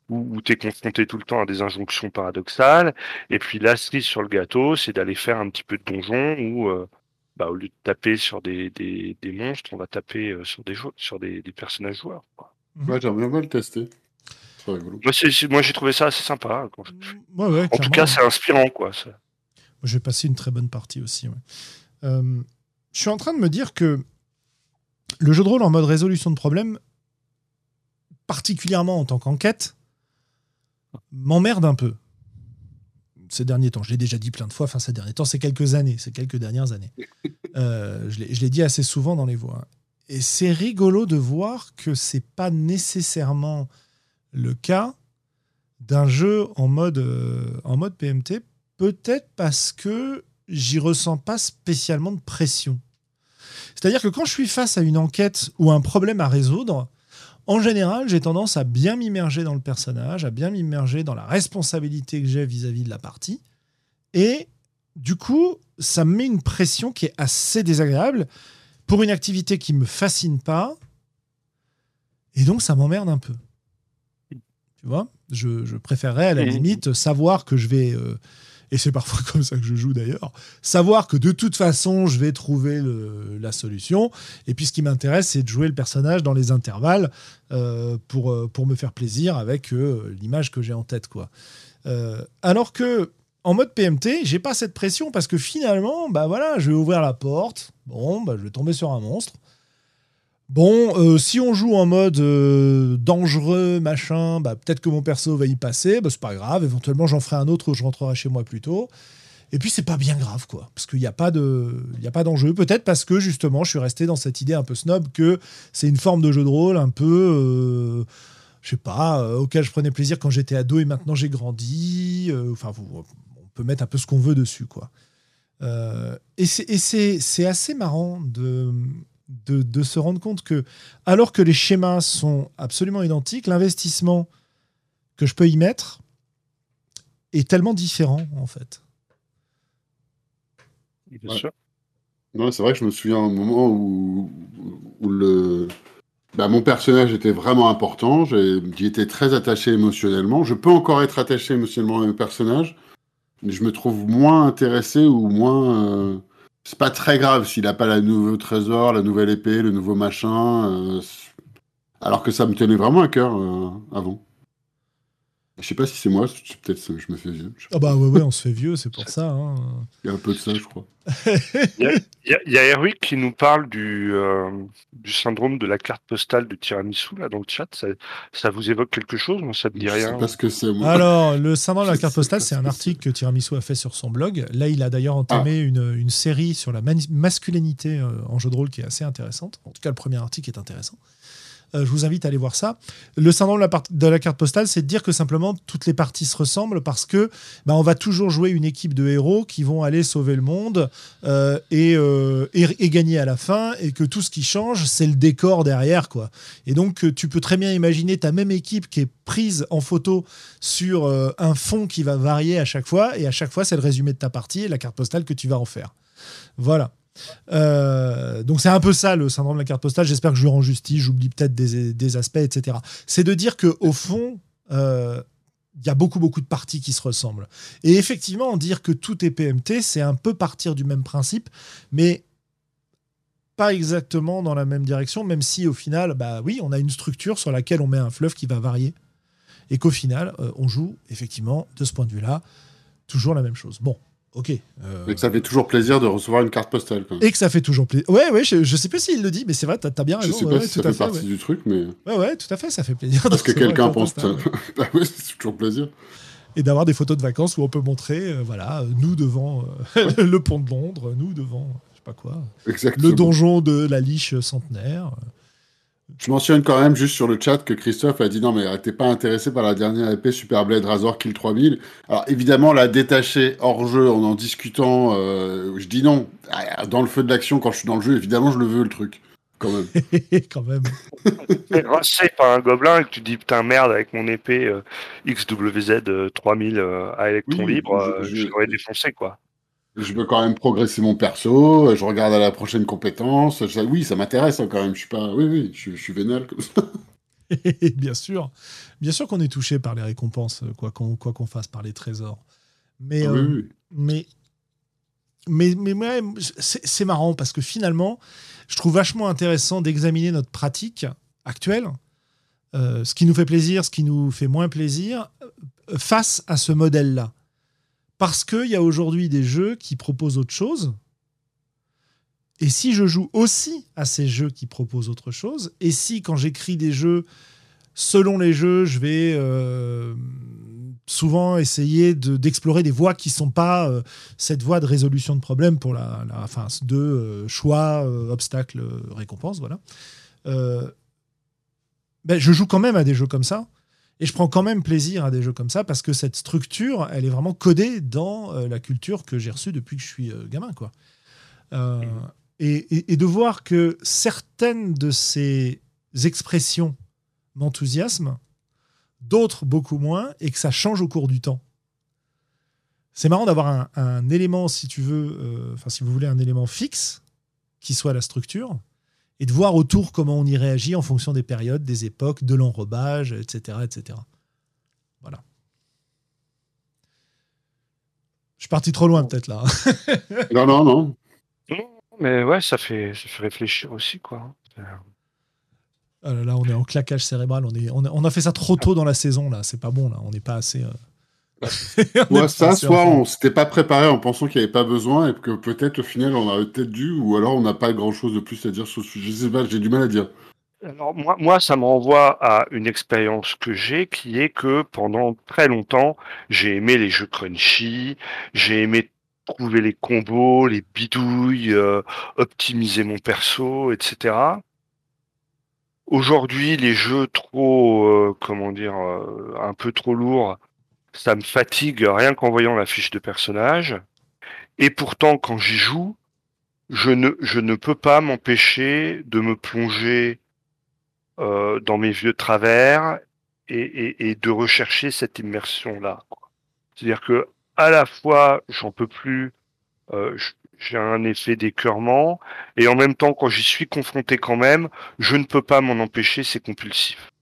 [SPEAKER 2] où, tu es confronté tout le temps à des injonctions paradoxales. Et puis la cerise sur le gâteau, c'est d'aller faire un petit peu de donjon où bah, au lieu de taper sur des, des, des monstres, on va taper euh, sur des, sur des, des personnages joueurs. Quoi.
[SPEAKER 3] Ouais, j'aimerais bien le tester.
[SPEAKER 2] Moi, j'ai trouvé ça assez sympa. Ouais, en tout cas, c'est inspirant. Quoi, ça.
[SPEAKER 1] J'ai passé une très bonne partie aussi. Euh, je suis en train de me dire que le jeu de rôle en mode résolution de problèmes, particulièrement en tant qu'enquête, m'emmerde un peu ces derniers temps. Je l'ai déjà dit plein de fois, enfin ces derniers temps, c'est quelques années, c'est quelques dernières années. Euh, je l'ai dit assez souvent dans les voix. Et c'est rigolo de voir que c'est pas nécessairement le cas d'un jeu en mode, euh, en mode PMT, peut-être parce que j'y ressens pas spécialement de pression. C'est-à-dire que quand je suis face à une enquête ou un problème à résoudre, en général, j'ai tendance à bien m'immerger dans le personnage, à bien m'immerger dans la responsabilité que j'ai vis-à-vis de la partie. Et du coup, ça me met une pression qui est assez désagréable pour une activité qui ne me fascine pas. Et donc, ça m'emmerde un peu. Tu vois? Je, préférerais à la limite savoir que je vais euh, et c'est parfois comme ça que je joue d'ailleurs, savoir que de toute façon, je vais trouver la solution. Et puis ce qui m'intéresse, c'est de jouer le personnage dans les intervalles euh, pour, euh, pour me faire plaisir avec euh, l'image que j'ai en tête. quoi. alors que en mode PMT, j'ai pas cette pression parce que finalement, bah voilà, je vais ouvrir la porte, bon, bah, je vais tomber sur un monstre. Bon, euh, si on joue en mode euh, dangereux, machin, bah, peut-être que mon perso va y passer, bah, c'est pas grave. Éventuellement, j'en ferai un autre où je rentrerai chez moi plus tôt. Et puis, c'est pas bien grave, quoi. Parce qu'il n'y a pas d'enjeu. Peut-être parce que, justement, je suis resté dans cette idée un peu snob que c'est une forme de jeu de rôle un peu. euh, je sais pas, auquel je prenais plaisir quand j'étais ado et maintenant j'ai grandi. Enfin, on peut mettre un peu ce qu'on veut dessus, quoi. Et c'est assez marrant de, de, de se rendre compte que, alors que les schémas sont absolument identiques, l'investissement que je peux y mettre est tellement différent, en fait.
[SPEAKER 2] Bien
[SPEAKER 3] Ouais.
[SPEAKER 2] sûr.
[SPEAKER 3] Non, c'est vrai que je me souviens un moment où, où le, bah, mon personnage était vraiment important. j'ai- J'y étais très attaché émotionnellement. Je peux encore être attaché émotionnellement à mon personnage, mais je me trouve moins intéressé ou moins. euh, C'est pas très grave s'il n'a pas le nouveau trésor, la nouvelle épée, le nouveau machin. euh, Alors que ça me tenait vraiment à cœur euh, avant. Je sais pas si c'est moi, peut-être que je me fais vieux.
[SPEAKER 1] Ah bah ouais, ouais, on se fait vieux, c'est pour ça. hein.
[SPEAKER 3] Il y a un peu de ça, je crois.
[SPEAKER 2] Il y a, il y a Erwick qui nous parle du, euh, du syndrome de la carte postale de tiramisu là dans le chat. Ça, ça vous évoque quelque chose Moi, ça me dit
[SPEAKER 3] Je
[SPEAKER 2] rien.
[SPEAKER 3] sais pas ce que c'est, moi.
[SPEAKER 1] Alors, le syndrome de la carte postale, c'est un article que Tiramisu a fait sur son blog. Là, il a d'ailleurs entamé une, une série sur la masculinité euh, en jeu de rôle qui est assez intéressante. En tout cas, le premier article est intéressant. Euh, je vous invite à aller voir ça. Le syndrome de la, carte postale, c'est de dire que simplement toutes les parties se ressemblent parce que bah, on va toujours jouer une équipe de héros qui vont aller sauver le monde euh, et, euh, et, gagner à la fin et que tout ce qui change, c'est le décor derrière. quoi. Et donc, tu peux très bien imaginer ta même équipe qui est prise en photo sur un fond qui va varier à chaque fois, et à chaque fois, c'est le résumé de ta partie et la carte postale que tu vas en faire. Voilà. Euh, donc c'est un peu ça le syndrome de la carte postale. J'espère que je lui rends justice, j'oublie peut-être des, aspects, etc. C'est de dire que au fond, euh, il y a beaucoup beaucoup de parties qui se ressemblent. Et effectivement, dire que tout est PMT, c'est un peu partir du même principe, mais pas exactement dans la même direction, même si au final, bah oui, on a une structure sur laquelle on met un fleuve qui va varier, et qu'au final, euh, on joue effectivement de ce point de vue-là toujours la même chose. Bon, ok. euh,
[SPEAKER 3] Et que ça fait toujours plaisir de recevoir une carte postale. Quand même.
[SPEAKER 1] et que ça fait toujours plaisir. Ouais, ouais, je, je sais pas s'il le dit, mais c'est vrai, t'as as bien
[SPEAKER 3] Je
[SPEAKER 1] raison.
[SPEAKER 3] sais
[SPEAKER 1] ouais,
[SPEAKER 3] pas
[SPEAKER 1] ouais,
[SPEAKER 3] si ça fait
[SPEAKER 1] fait,
[SPEAKER 3] partie
[SPEAKER 1] ouais.
[SPEAKER 3] du truc, mais
[SPEAKER 1] Ouais, ouais, tout à fait, ça fait plaisir. de
[SPEAKER 3] parce que quelqu'un pense bah c'est toujours plaisir.
[SPEAKER 1] Et d'avoir des photos de vacances où on peut montrer, euh, voilà, nous devant euh, le pont de Londres, nous devant, je sais pas quoi,
[SPEAKER 3] Exactement.
[SPEAKER 1] le donjon de la liche centenaire.
[SPEAKER 3] Je mentionne quand même juste sur le chat que Christophe a dit non mais t'es pas intéressé par la dernière épée Super Blade Razor Kill 3000. Alors évidemment la détacher hors jeu en en discutant, euh, je dis non. Ah, Dans le feu de l'action quand je suis dans le jeu, évidemment je le veux le truc. Quand même.
[SPEAKER 1] Quand même.
[SPEAKER 2] T'es rincé par un gobelin et que tu dis putain merde avec mon épée euh, XWZ euh, 3000 euh, à électron
[SPEAKER 3] Oui,
[SPEAKER 2] libre,
[SPEAKER 3] je-
[SPEAKER 2] euh,
[SPEAKER 3] je-
[SPEAKER 2] je l'aurais défoncé quoi.
[SPEAKER 3] Je veux quand même progresser mon perso, je regarde à la prochaine compétence. ça- oui, ça m'intéresse hein, quand même. Je suis pas, oui, oui, je, je suis vénal comme ça.
[SPEAKER 1] bien sûr. Bien sûr qu'on est touché par les récompenses, quoi qu'on quoi qu'on fasse, par les trésors. Mais,
[SPEAKER 3] Ah oui,
[SPEAKER 1] euh,
[SPEAKER 3] oui.
[SPEAKER 1] mais, mais, mais ouais, c'est marrant parce que finalement, je trouve vachement intéressant d'examiner notre pratique actuelle, euh, ce qui nous fait plaisir, ce qui nous fait moins plaisir, euh, face à ce modèle-là. Parce qu'il y a aujourd'hui des jeux qui proposent autre chose. Et si je joue aussi à ces jeux qui proposent autre chose, et si quand j'écris des jeux, selon les jeux, je vais euh, souvent essayer de- d'explorer des voies qui sont pas euh, cette voie de résolution de problème pour la, la enfin, de euh, choix, obstacles, euh, récompenses, voilà. Ben, je joue quand même à des jeux comme ça. Et je prends quand même plaisir à des jeux comme ça parce que cette structure, elle est vraiment codée dans euh, la culture que j'ai reçue depuis que je suis euh, gamin. Quoi. Euh, et, et- et de voir que certaines de ces expressions m'enthousiasment, d'autres beaucoup moins, et que ça change au cours du temps. C'est marrant d'avoir un, un élément, si tu veux, euh, enfin si vous voulez, un élément fixe qui soit la structure, et de voir autour comment on y réagit en fonction des périodes, des époques, de l'enrobage, etc., etc. Voilà. Je suis parti trop loin peut-être là.
[SPEAKER 3] Non, non, non.
[SPEAKER 2] Mais ouais, ça fait, ça fait réfléchir aussi quoi.
[SPEAKER 1] Ah là là, on est en claquage cérébral. On, est, on, a, on a fait ça trop tôt dans la saison là. C'est pas bon là. On n'est pas assez. euh,
[SPEAKER 3] Soit ça, soit on s'était pas préparé en pensant qu'il n'y avait pas besoin et que peut-être au final on aurait peut-être dû, ou alors on n'a pas grand-chose de plus à dire sur ce sujet. Je sais pas, j'ai du mal à dire.
[SPEAKER 2] Alors moi, moi, ça me renvoie à une expérience que j'ai, qui est que pendant très longtemps, j'ai aimé les jeux crunchy, j'ai aimé trouver les combos, les bidouilles, euh, optimiser mon perso, etc. Aujourd'hui, les jeux trop, euh, comment dire, euh, un peu trop lourds, ça me fatigue rien qu'en voyant la fiche de personnage. Et pourtant, quand j'y joue, je ne, je ne peux pas m'empêcher de me plonger euh, dans mes vieux travers et, et, et de rechercher cette immersion-là. C'est-à-dire que à la fois, j'en peux plus, euh, j'ai un effet d'écœurement, et en même temps, quand j'y suis confronté quand même, je ne peux pas m'en empêcher, c'est compulsif.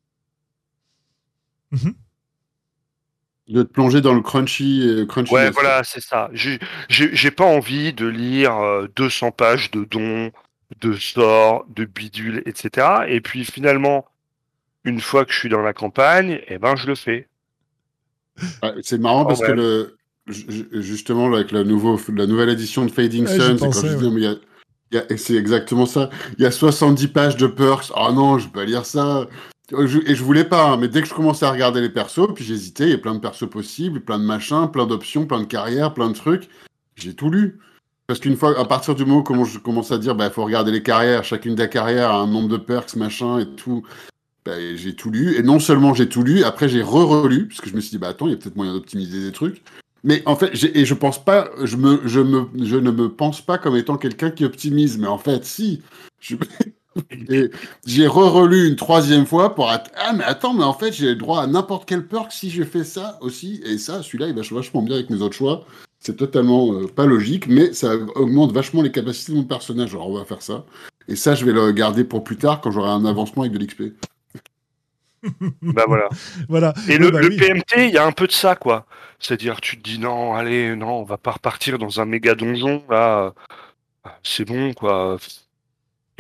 [SPEAKER 1] Mhm.
[SPEAKER 3] De te plonger dans le crunchy. euh, crunchy
[SPEAKER 2] Ouais, voilà, c'est ça. J'ai- pas envie de lire euh, 200 pages de dons, de sorts, de bidules, etc. Et puis finalement, une fois que je suis dans la campagne, eh ben je le fais.
[SPEAKER 3] Ouais, c'est marrant parce
[SPEAKER 2] ouais.
[SPEAKER 3] que le, justement, avec la, nouveau, la nouvelle édition de Fading
[SPEAKER 1] Ouais,
[SPEAKER 3] Sun,
[SPEAKER 1] ouais.
[SPEAKER 3] mais il y a- il y a- et c'est exactement ça. Il y a 70 pages de perks. Oh non, je vais pas lire ça. Je- Et je voulais pas, hein, mais dès que je commençais à regarder les persos, puis j'hésitais, il y a plein de persos possibles, plein de machins, plein d'options, plein de carrières, plein de trucs. J'ai tout lu. Parce qu'une fois, à partir du moment où je commence à dire, bah, faut regarder les carrières, chacune des carrières a un nombre de perks, machin et tout. Bah, j'ai tout lu. Et non seulement j'ai tout lu, après j'ai re-relu, parce que je me suis dit, bah attends, il y a peut-être moyen d'optimiser des trucs. Mais en fait, et je pense pas, je, me, je, me, je ne me pense pas comme étant quelqu'un qui optimise. Mais en fait, si. et j'ai re-relu une troisième fois pour. att- Ah, mais attends, mais en fait, j'ai le droit à n'importe quel perk si je fais ça aussi. Et ça, celui-là, il va vachement bien avec mes autres choix. C'est totalement euh, pas logique, mais ça augmente vachement les capacités de mon personnage. Alors, on va faire ça. Et ça, je vais le garder pour plus tard quand j'aurai un avancement avec de l'XP.
[SPEAKER 2] Bah voilà.
[SPEAKER 1] Voilà.
[SPEAKER 2] Et le,
[SPEAKER 1] bah
[SPEAKER 2] le
[SPEAKER 1] oui.
[SPEAKER 2] PMT, il y a un peu de ça, quoi. C'est-à-dire, tu te dis non, allez, non, on va pas repartir dans un méga donjon, là. C'est bon, quoi.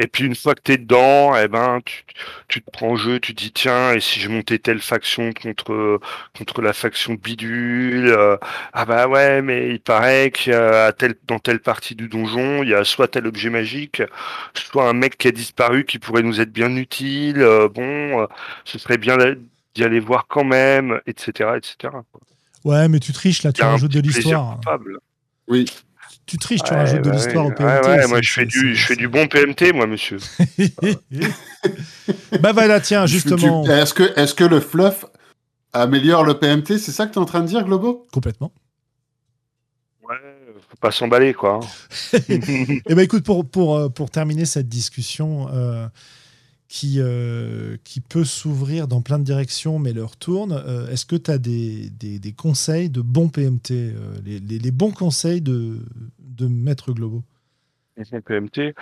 [SPEAKER 2] Et puis une fois que t'es dedans, eh ben, tu, tu te prends au jeu, tu te dis tiens, et si je montais telle faction contre contre la faction bidule, euh, ah bah ouais, mais il paraît qu'il y a tel, dans telle partie du donjon, il y a soit tel objet magique, soit un mec qui a disparu qui pourrait nous être bien utile. euh, bon, euh, ce serait bien d'y aller voir quand même, etc., etc.
[SPEAKER 1] Ouais, mais tu triches là, tu rajoutes de l'histoire.
[SPEAKER 3] Oui.
[SPEAKER 1] Tu triches, tu
[SPEAKER 2] Ouais,
[SPEAKER 1] rajoutes de
[SPEAKER 2] bah
[SPEAKER 1] l'histoire
[SPEAKER 2] oui.
[SPEAKER 1] au PMT.
[SPEAKER 2] Ouais, ouais, moi je fais du, je
[SPEAKER 1] c'est-
[SPEAKER 2] fais du bon PMT, moi, monsieur.
[SPEAKER 1] bah voilà, tiens,
[SPEAKER 3] Tu-
[SPEAKER 1] justement.
[SPEAKER 3] tu- Est-ce que, est que le fluff améliore le PMT C'est ça que tu es en train de dire, Globo?
[SPEAKER 1] Complètement.
[SPEAKER 2] Ouais, faut pas s'emballer, quoi. hein.
[SPEAKER 1] Eh ben écoute, pour, pour, euh, pour terminer cette discussion euh, qui, euh, qui peut s'ouvrir dans plein de directions, mais leur tourne, euh, est-ce que tu as des, des, conseils de bons PMT, euh, les, les- les bons conseils de, de Maître Globo?
[SPEAKER 2] Son PMT.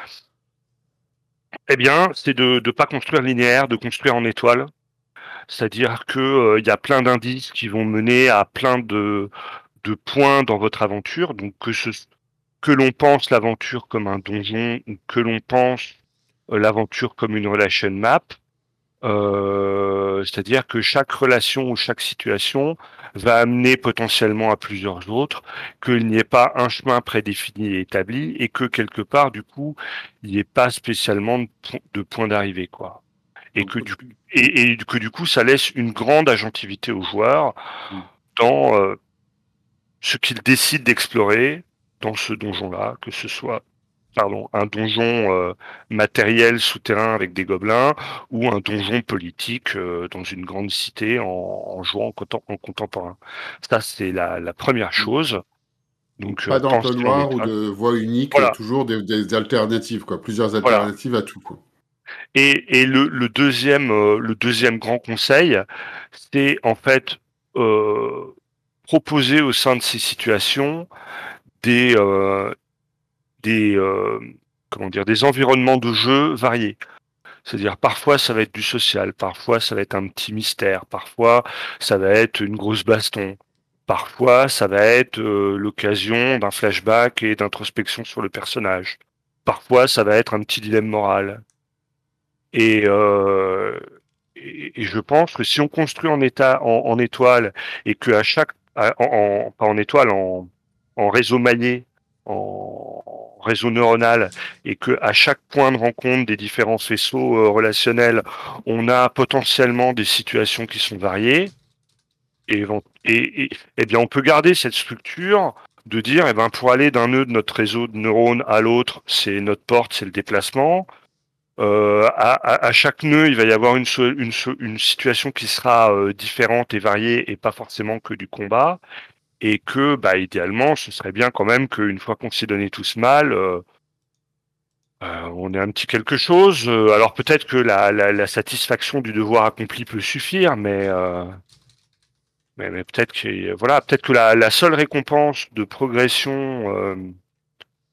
[SPEAKER 2] Eh bien, c'est de ne pas construire linéaire, de construire en étoile. C'est-à-dire que euh, il y a plein d'indices qui vont mener à plein de, de points dans votre aventure. Donc que que l'on pense l'aventure comme un donjon ou que l'on pense l'aventure comme une relation map, euh, c'est-à-dire que chaque relation ou chaque situation va amener potentiellement à plusieurs autres, qu'il n'y ait pas un chemin prédéfini et établi, et que quelque part, du coup, il n'y ait pas spécialement de, po- de point d'arrivée, quoi. Et que, du, et, et que du coup, ça laisse une grande agentivité aux joueurs
[SPEAKER 3] Mm.
[SPEAKER 2] dans euh, ce qu'ils décident d'explorer dans ce donjon-là, que ce soit pardon, un donjon euh, matériel souterrain avec des gobelins ou un donjon politique euh, dans une grande cité en, en jouant en, contem- en contemporain. Ça, c'est la, la première chose. Donc,
[SPEAKER 3] Pas
[SPEAKER 2] euh, en
[SPEAKER 3] d'entonnoir ou de voie unique,
[SPEAKER 2] Voilà.
[SPEAKER 3] toujours des, des alternatives, quoi. Plusieurs
[SPEAKER 2] Voilà.
[SPEAKER 3] alternatives à tout, quoi.
[SPEAKER 2] Et, et le, le deuxième, euh, le deuxième grand conseil, c'est en fait proposer au sein de ces situations des, des, euh, comment dire, des environnements de jeu variés. C'est-à-dire parfois ça va être du social, parfois ça va être un petit mystère, parfois ça va être une grosse baston, parfois ça va être euh, l'occasion d'un flashback et d'introspection sur le personnage, parfois ça va être un petit dilemme moral. Et, euh, et, je pense que si on construit en état, en, étoile, et que à chaque en, pas en étoile, en, en réseau maillé, en réseau neuronal, et que à chaque point de rencontre des différents faisceaux euh, relationnels, on a potentiellement des situations qui sont variées. Et, et, et, eh bien, on peut garder cette structure de dire, eh ben, pour aller d'un nœud de notre réseau de neurones à l'autre, c'est notre porte, c'est le déplacement. Euh, à, à, à, chaque nœud, il va y avoir une, une, une situation qui sera euh, différente et variée et pas forcément que du combat. Et que, bah, idéalement, ce serait bien quand même qu'une fois qu'on s'est donné tous mal, euh, euh on ait un petit quelque chose. Euh, alors peut-être que la, la, la, satisfaction du devoir accompli peut suffire, mais mais, mais peut-être que voilà, peut-être que la, la, seule récompense de progression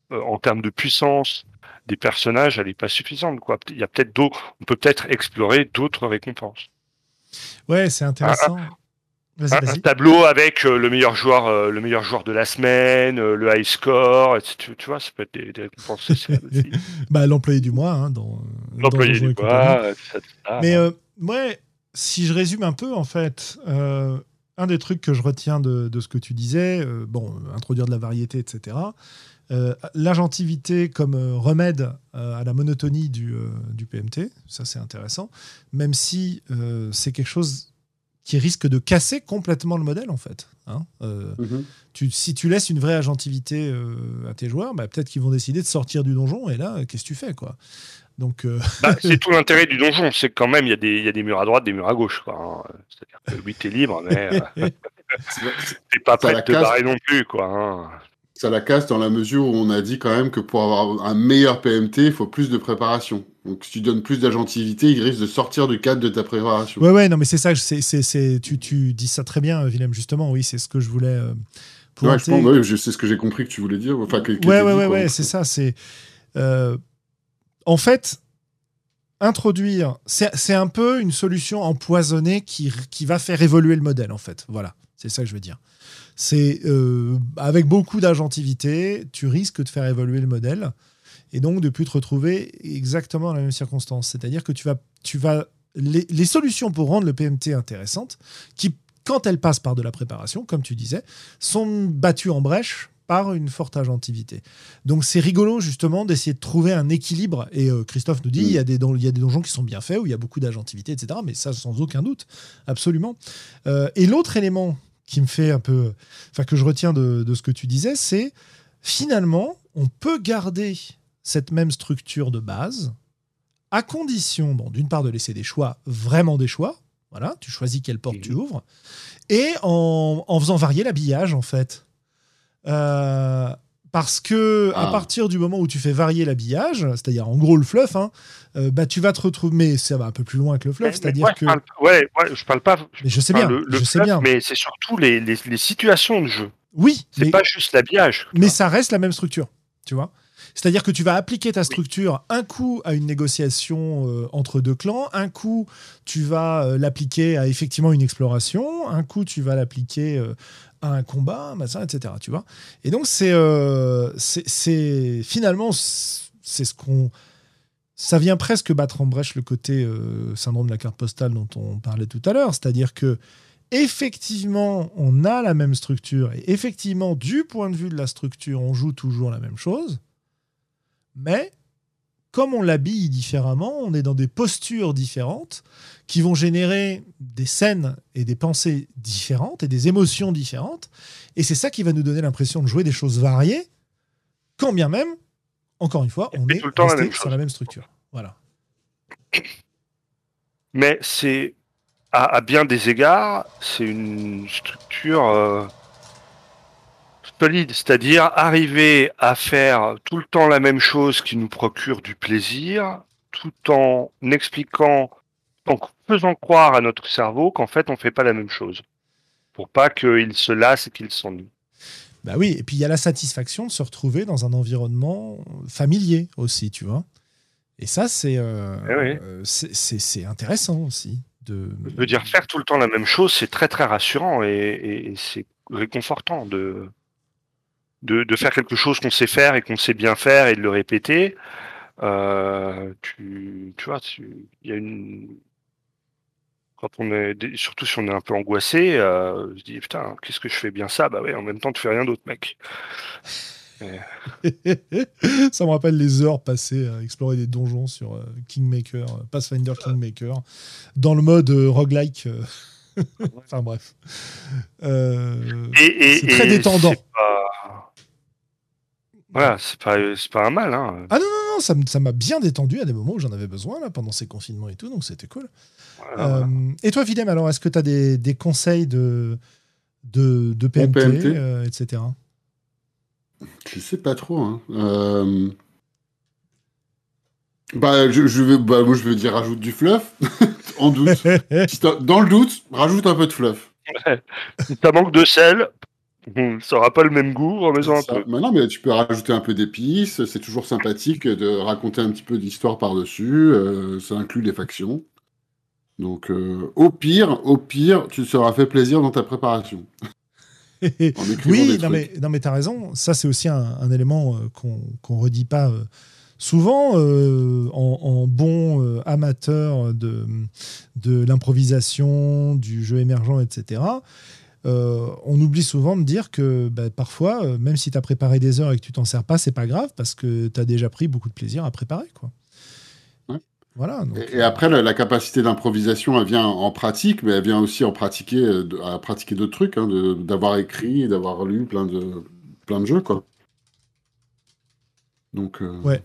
[SPEAKER 2] en termes de puissance des personnages, elle n'est pas suffisante. Quoi. Il y a peut-être d'autres, on peut peut-être explorer d'autres récompenses.
[SPEAKER 1] Ouais, c'est intéressant.
[SPEAKER 2] Un, un, un, tableau avec euh, le meilleur joueur, euh, le meilleur joueur de la semaine, euh, le high score, tu, tu, vois, ça peut être des, récompenses
[SPEAKER 1] bah, l'employé du mois, hein, dans.
[SPEAKER 2] L'employé du mois. Ça,
[SPEAKER 1] Mais ouais, si je résume un peu, en fait, un des trucs que je retiens de, de ce que tu disais, bon, introduire de la variété, etc. L'agentivité comme remède à la monotonie du, du PMT, ça c'est intéressant, même si c'est quelque chose qui risque de casser complètement le modèle en fait. Hein mm-hmm. tu, si tu laisses une vraie agentivité à tes joueurs, bah, peut-être qu'ils vont décider de sortir du donjon et là, qu'est-ce que tu fais quoi? Donc,
[SPEAKER 2] bah, c'est tout l'intérêt du donjon, c'est quand même il y, y, a des murs à droite, des murs à gauche. Hein. C'est-à-dire que oui, t'es libre, mais t'es pas prêt de te barrer non plus. Quoi, hein
[SPEAKER 3] ça la casse dans la mesure où on a dit quand même que pour avoir un meilleur PMT, il faut plus de préparation. Donc si tu donnes plus d'agentivité, il risque de sortir du cadre de ta préparation.
[SPEAKER 1] Ouais, ouais, non, mais c'est ça, c'est, c'est, c'est, tu, tu dis ça très bien, Willem, justement, oui, c'est ce que je voulais. Euh,
[SPEAKER 3] ouais, je, pense, ouais, je sais ce que j'ai compris que tu voulais dire. Enfin, que, que
[SPEAKER 1] ouais, ouais, dit, ouais, ouais, c'est ça. C'est euh, en fait introduire, c'est, c'est un peu une solution empoisonnée qui, qui va faire évoluer le modèle, en fait. Voilà, c'est ça que je veux dire. C'est euh, avec beaucoup d'agentivité, tu risques de faire évoluer le modèle et donc de plus te retrouver exactement dans la même circonstance. C'est-à-dire que tu vas, tu vas les, les, solutions pour rendre le PMT intéressante, qui quand elles passent par de la préparation, comme tu disais, sont battues en brèche par une forte agentivité. Donc c'est rigolo justement d'essayer de trouver un équilibre. Et euh, Christophe nous dit, il, y a des il y a des donjons qui sont bien faits, où il y a beaucoup d'agentivité, etc. Mais ça, sans aucun doute, absolument. Euh, et l'autre élément qui me fait un peu. Enfin, que je retiens de, de ce que tu disais, c'est finalement, on peut garder cette même structure de base à condition, bon, d'une part, de laisser des choix, vraiment des choix. Voilà, tu choisis quelle porte tu ouvres. Et en, en faisant varier l'habillage, en fait. Euh, parce que à partir du moment où tu fais varier l'habillage, c'est-à-dire en gros le fluff, hein, euh, bah tu vas te retrouver, mais ça va un peu plus loin que le fluff, c'est-à-dire que.
[SPEAKER 2] Je parle, ouais, ouais, je parle pas.
[SPEAKER 1] Mais je sais bien,
[SPEAKER 2] le, le
[SPEAKER 1] je
[SPEAKER 2] fluff,
[SPEAKER 1] sais bien.
[SPEAKER 2] Mais c'est surtout les, les, les, situations de jeu.
[SPEAKER 1] Oui.
[SPEAKER 2] C'est pas juste l'habillage.
[SPEAKER 1] Mais ça reste la même structure, tu vois. C'est-à-dire que tu vas appliquer ta structure un coup à une négociation euh, entre deux clans, un coup tu vas euh, l'appliquer à effectivement une exploration, un coup tu vas l'appliquer euh, à un combat, machin, etc. Tu vois. Et donc c'est c'est finalement c'est ce qu'on ça vient presque battre en brèche le côté syndrome de la carte postale dont on parlait tout à l'heure, c'est-à-dire que effectivement, on a la même structure et effectivement, du point de vue de la structure, on joue toujours la même chose, mais comme on l'habille différemment, on est dans des postures différentes qui vont générer des scènes et des pensées différentes et des émotions différentes. Et c'est ça qui va nous donner l'impression de jouer des choses variées, quand bien même, encore une fois, on est
[SPEAKER 2] tout le temps
[SPEAKER 1] resté
[SPEAKER 2] la
[SPEAKER 1] sur la même structure. Voilà.
[SPEAKER 2] Mais c'est, à, à, bien des égards, c'est une structure euh, solide, c'est-à-dire arriver à faire tout le temps la même chose qui nous procure du plaisir, tout en expliquant, en faisant croire à notre cerveau qu'en fait on fait pas la même chose, pour pas qu'il se lasse et qu'il s'ennuie.
[SPEAKER 1] Bah oui, et puis il y a la satisfaction de se retrouver dans un environnement familier aussi, tu vois. Et ça, c'est euh,
[SPEAKER 2] eh oui.
[SPEAKER 1] euh, c'est intéressant aussi. De...
[SPEAKER 2] Je veux dire, faire tout le temps la même chose, c'est très très rassurant et, et, et c'est réconfortant de, de, de, faire quelque chose qu'on sait faire et qu'on sait bien faire et de le répéter. Euh, tu, tu vois, il y a une quand on est, surtout si on est un peu angoissé, je dis putain, qu'est-ce que je fais bien ça? Bah ouais, en même temps, tu fais rien d'autre, mec.
[SPEAKER 1] ça me rappelle les heures passées à explorer des donjons sur Kingmaker, Pathfinder Kingmaker, dans le mode roguelike. enfin bref. c'est très détendant.
[SPEAKER 2] Voilà, c'est pas, pas un mal. Hein.
[SPEAKER 1] Ah non, non, non, ça m'a bien détendu à des moments où j'en avais besoin, là, pendant ces confinements et tout, donc c'était cool. Euh, et toi, Videm, alors, est-ce que tu as des, des, conseils de, de, de PMT, euh, etc.
[SPEAKER 3] Je sais pas trop. Hein. Euh, bah, je, je veux, bah, moi, je veux dire, rajoute du fluff, en doute. Dans le doute, rajoute un peu de fluff.
[SPEAKER 2] si ça manque de sel, ça n'aura pas le même goût, en un peu.
[SPEAKER 3] non, mais tu peux rajouter un peu d'épices, c'est toujours sympathique de raconter un petit peu d'histoire par-dessus, euh, ça inclut les factions. Donc, euh, au pire, au pire, tu te seras fait plaisir dans ta préparation.
[SPEAKER 1] oui, non mais, non mais tu as raison, ça c'est aussi un, élément euh, qu'on ne redit pas souvent en, bon amateur de, de l'improvisation, du jeu émergent, etc. Euh, on oublie souvent de dire que bah, parfois, euh, même si tu as préparé des heures et que tu t'en sers pas, c'est pas grave parce que tu as déjà pris beaucoup de plaisir à préparer. Quoi. Voilà,
[SPEAKER 3] et, après, la, capacité d'improvisation, elle vient en pratique, mais elle vient aussi en pratiquer, euh, à pratiquer d'autres trucs, hein, d'avoir écrit, d'avoir lu plein de, plein de jeux. Quoi. Donc,
[SPEAKER 1] ouais.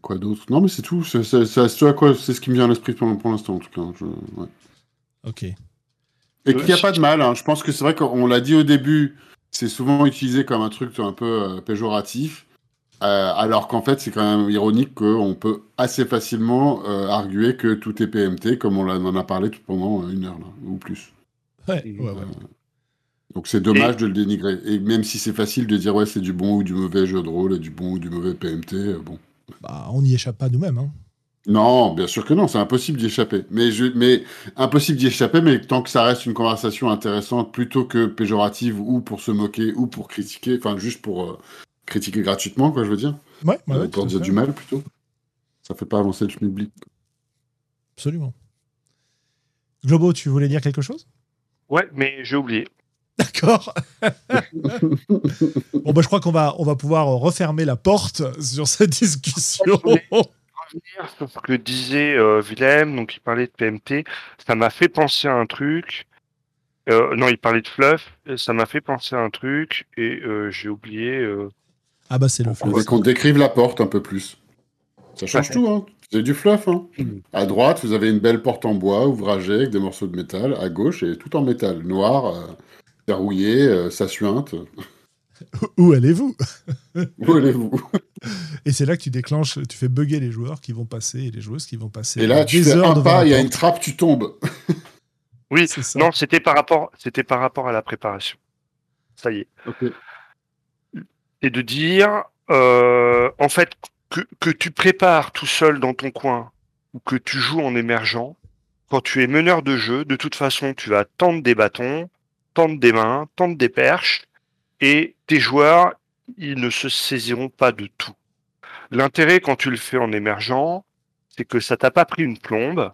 [SPEAKER 3] Quoi d'autre? Non, mais c'est tout. C'est ce qui me vient à l'esprit pour, l'instant, en tout cas.
[SPEAKER 1] Ok.
[SPEAKER 3] Et qu'il n'y a pas de mal. Hein. Je pense que c'est vrai qu'on l'a dit au début, c'est souvent utilisé comme un truc un peu euh, péjoratif. Euh, alors qu'en fait, c'est quand même ironique qu'on peut assez facilement euh, arguer que tout est PMT, comme on en a parlé tout pendant une heure là, ou plus.
[SPEAKER 1] Ouais, ouais, ouais.
[SPEAKER 3] donc c'est dommage de le dénigrer. Et même si c'est facile de dire ouais, c'est du bon ou du mauvais jeu de rôle, et du bon ou du mauvais PMT, bon.
[SPEAKER 1] Bah, on n'y échappe pas nous-mêmes. Hein.
[SPEAKER 3] Non, bien sûr que non, c'est impossible d'y échapper. Mais, je, mais impossible d'y échapper, mais tant que ça reste une conversation intéressante, plutôt que péjorative ou pour se moquer ou pour critiquer, enfin juste pour euh, critiquer gratuitement, quoi, je veux dire.
[SPEAKER 1] Ouais,
[SPEAKER 3] euh, pour dire du mal plutôt. Ça fait pas avancer le public.
[SPEAKER 1] Absolument. Globo, tu voulais dire quelque chose?
[SPEAKER 2] Ouais, mais j'ai oublié.
[SPEAKER 1] D'accord. bon, bah, je crois qu'on va, on va pouvoir refermer la porte sur cette discussion
[SPEAKER 2] sur ce que disait euh, Willem, donc il parlait de PMT, ça m'a fait penser à un truc. Euh, non, il parlait de fluff, ça m'a fait penser à un truc et euh, j'ai oublié. Euh,
[SPEAKER 1] ah bah c'est le
[SPEAKER 3] fluff. qu'on décrive la porte un peu plus. Ça change tout, hein. C'est du fluff. Hein. Hmm. À droite, vous avez une belle porte en bois ouvragée avec des morceaux de métal. À gauche, et tout en métal, noir, verrouillé, ça suinte.
[SPEAKER 1] Où allez-vous?
[SPEAKER 3] Où allez-vous?
[SPEAKER 1] Et c'est là que tu déclenches, tu fais bugger les joueurs qui vont passer et les joueuses qui vont passer.
[SPEAKER 3] Et là, tu fais un pas, il y a une trappe, tu tombes.
[SPEAKER 2] oui, non, c'était par rapport, c'était par rapport à la préparation. Ça y est. Et de dire, euh, en fait, que, que tu prépares tout seul dans ton coin ou que tu joues en émergent, quand tu es meneur de jeu, de toute façon, tu vas tendre des bâtons, tendre des mains, tendre des perches et tes joueurs, ils ne se saisiront pas de tout. L'intérêt quand tu le fais en émergent, c'est que ça t'a pas pris une plombe.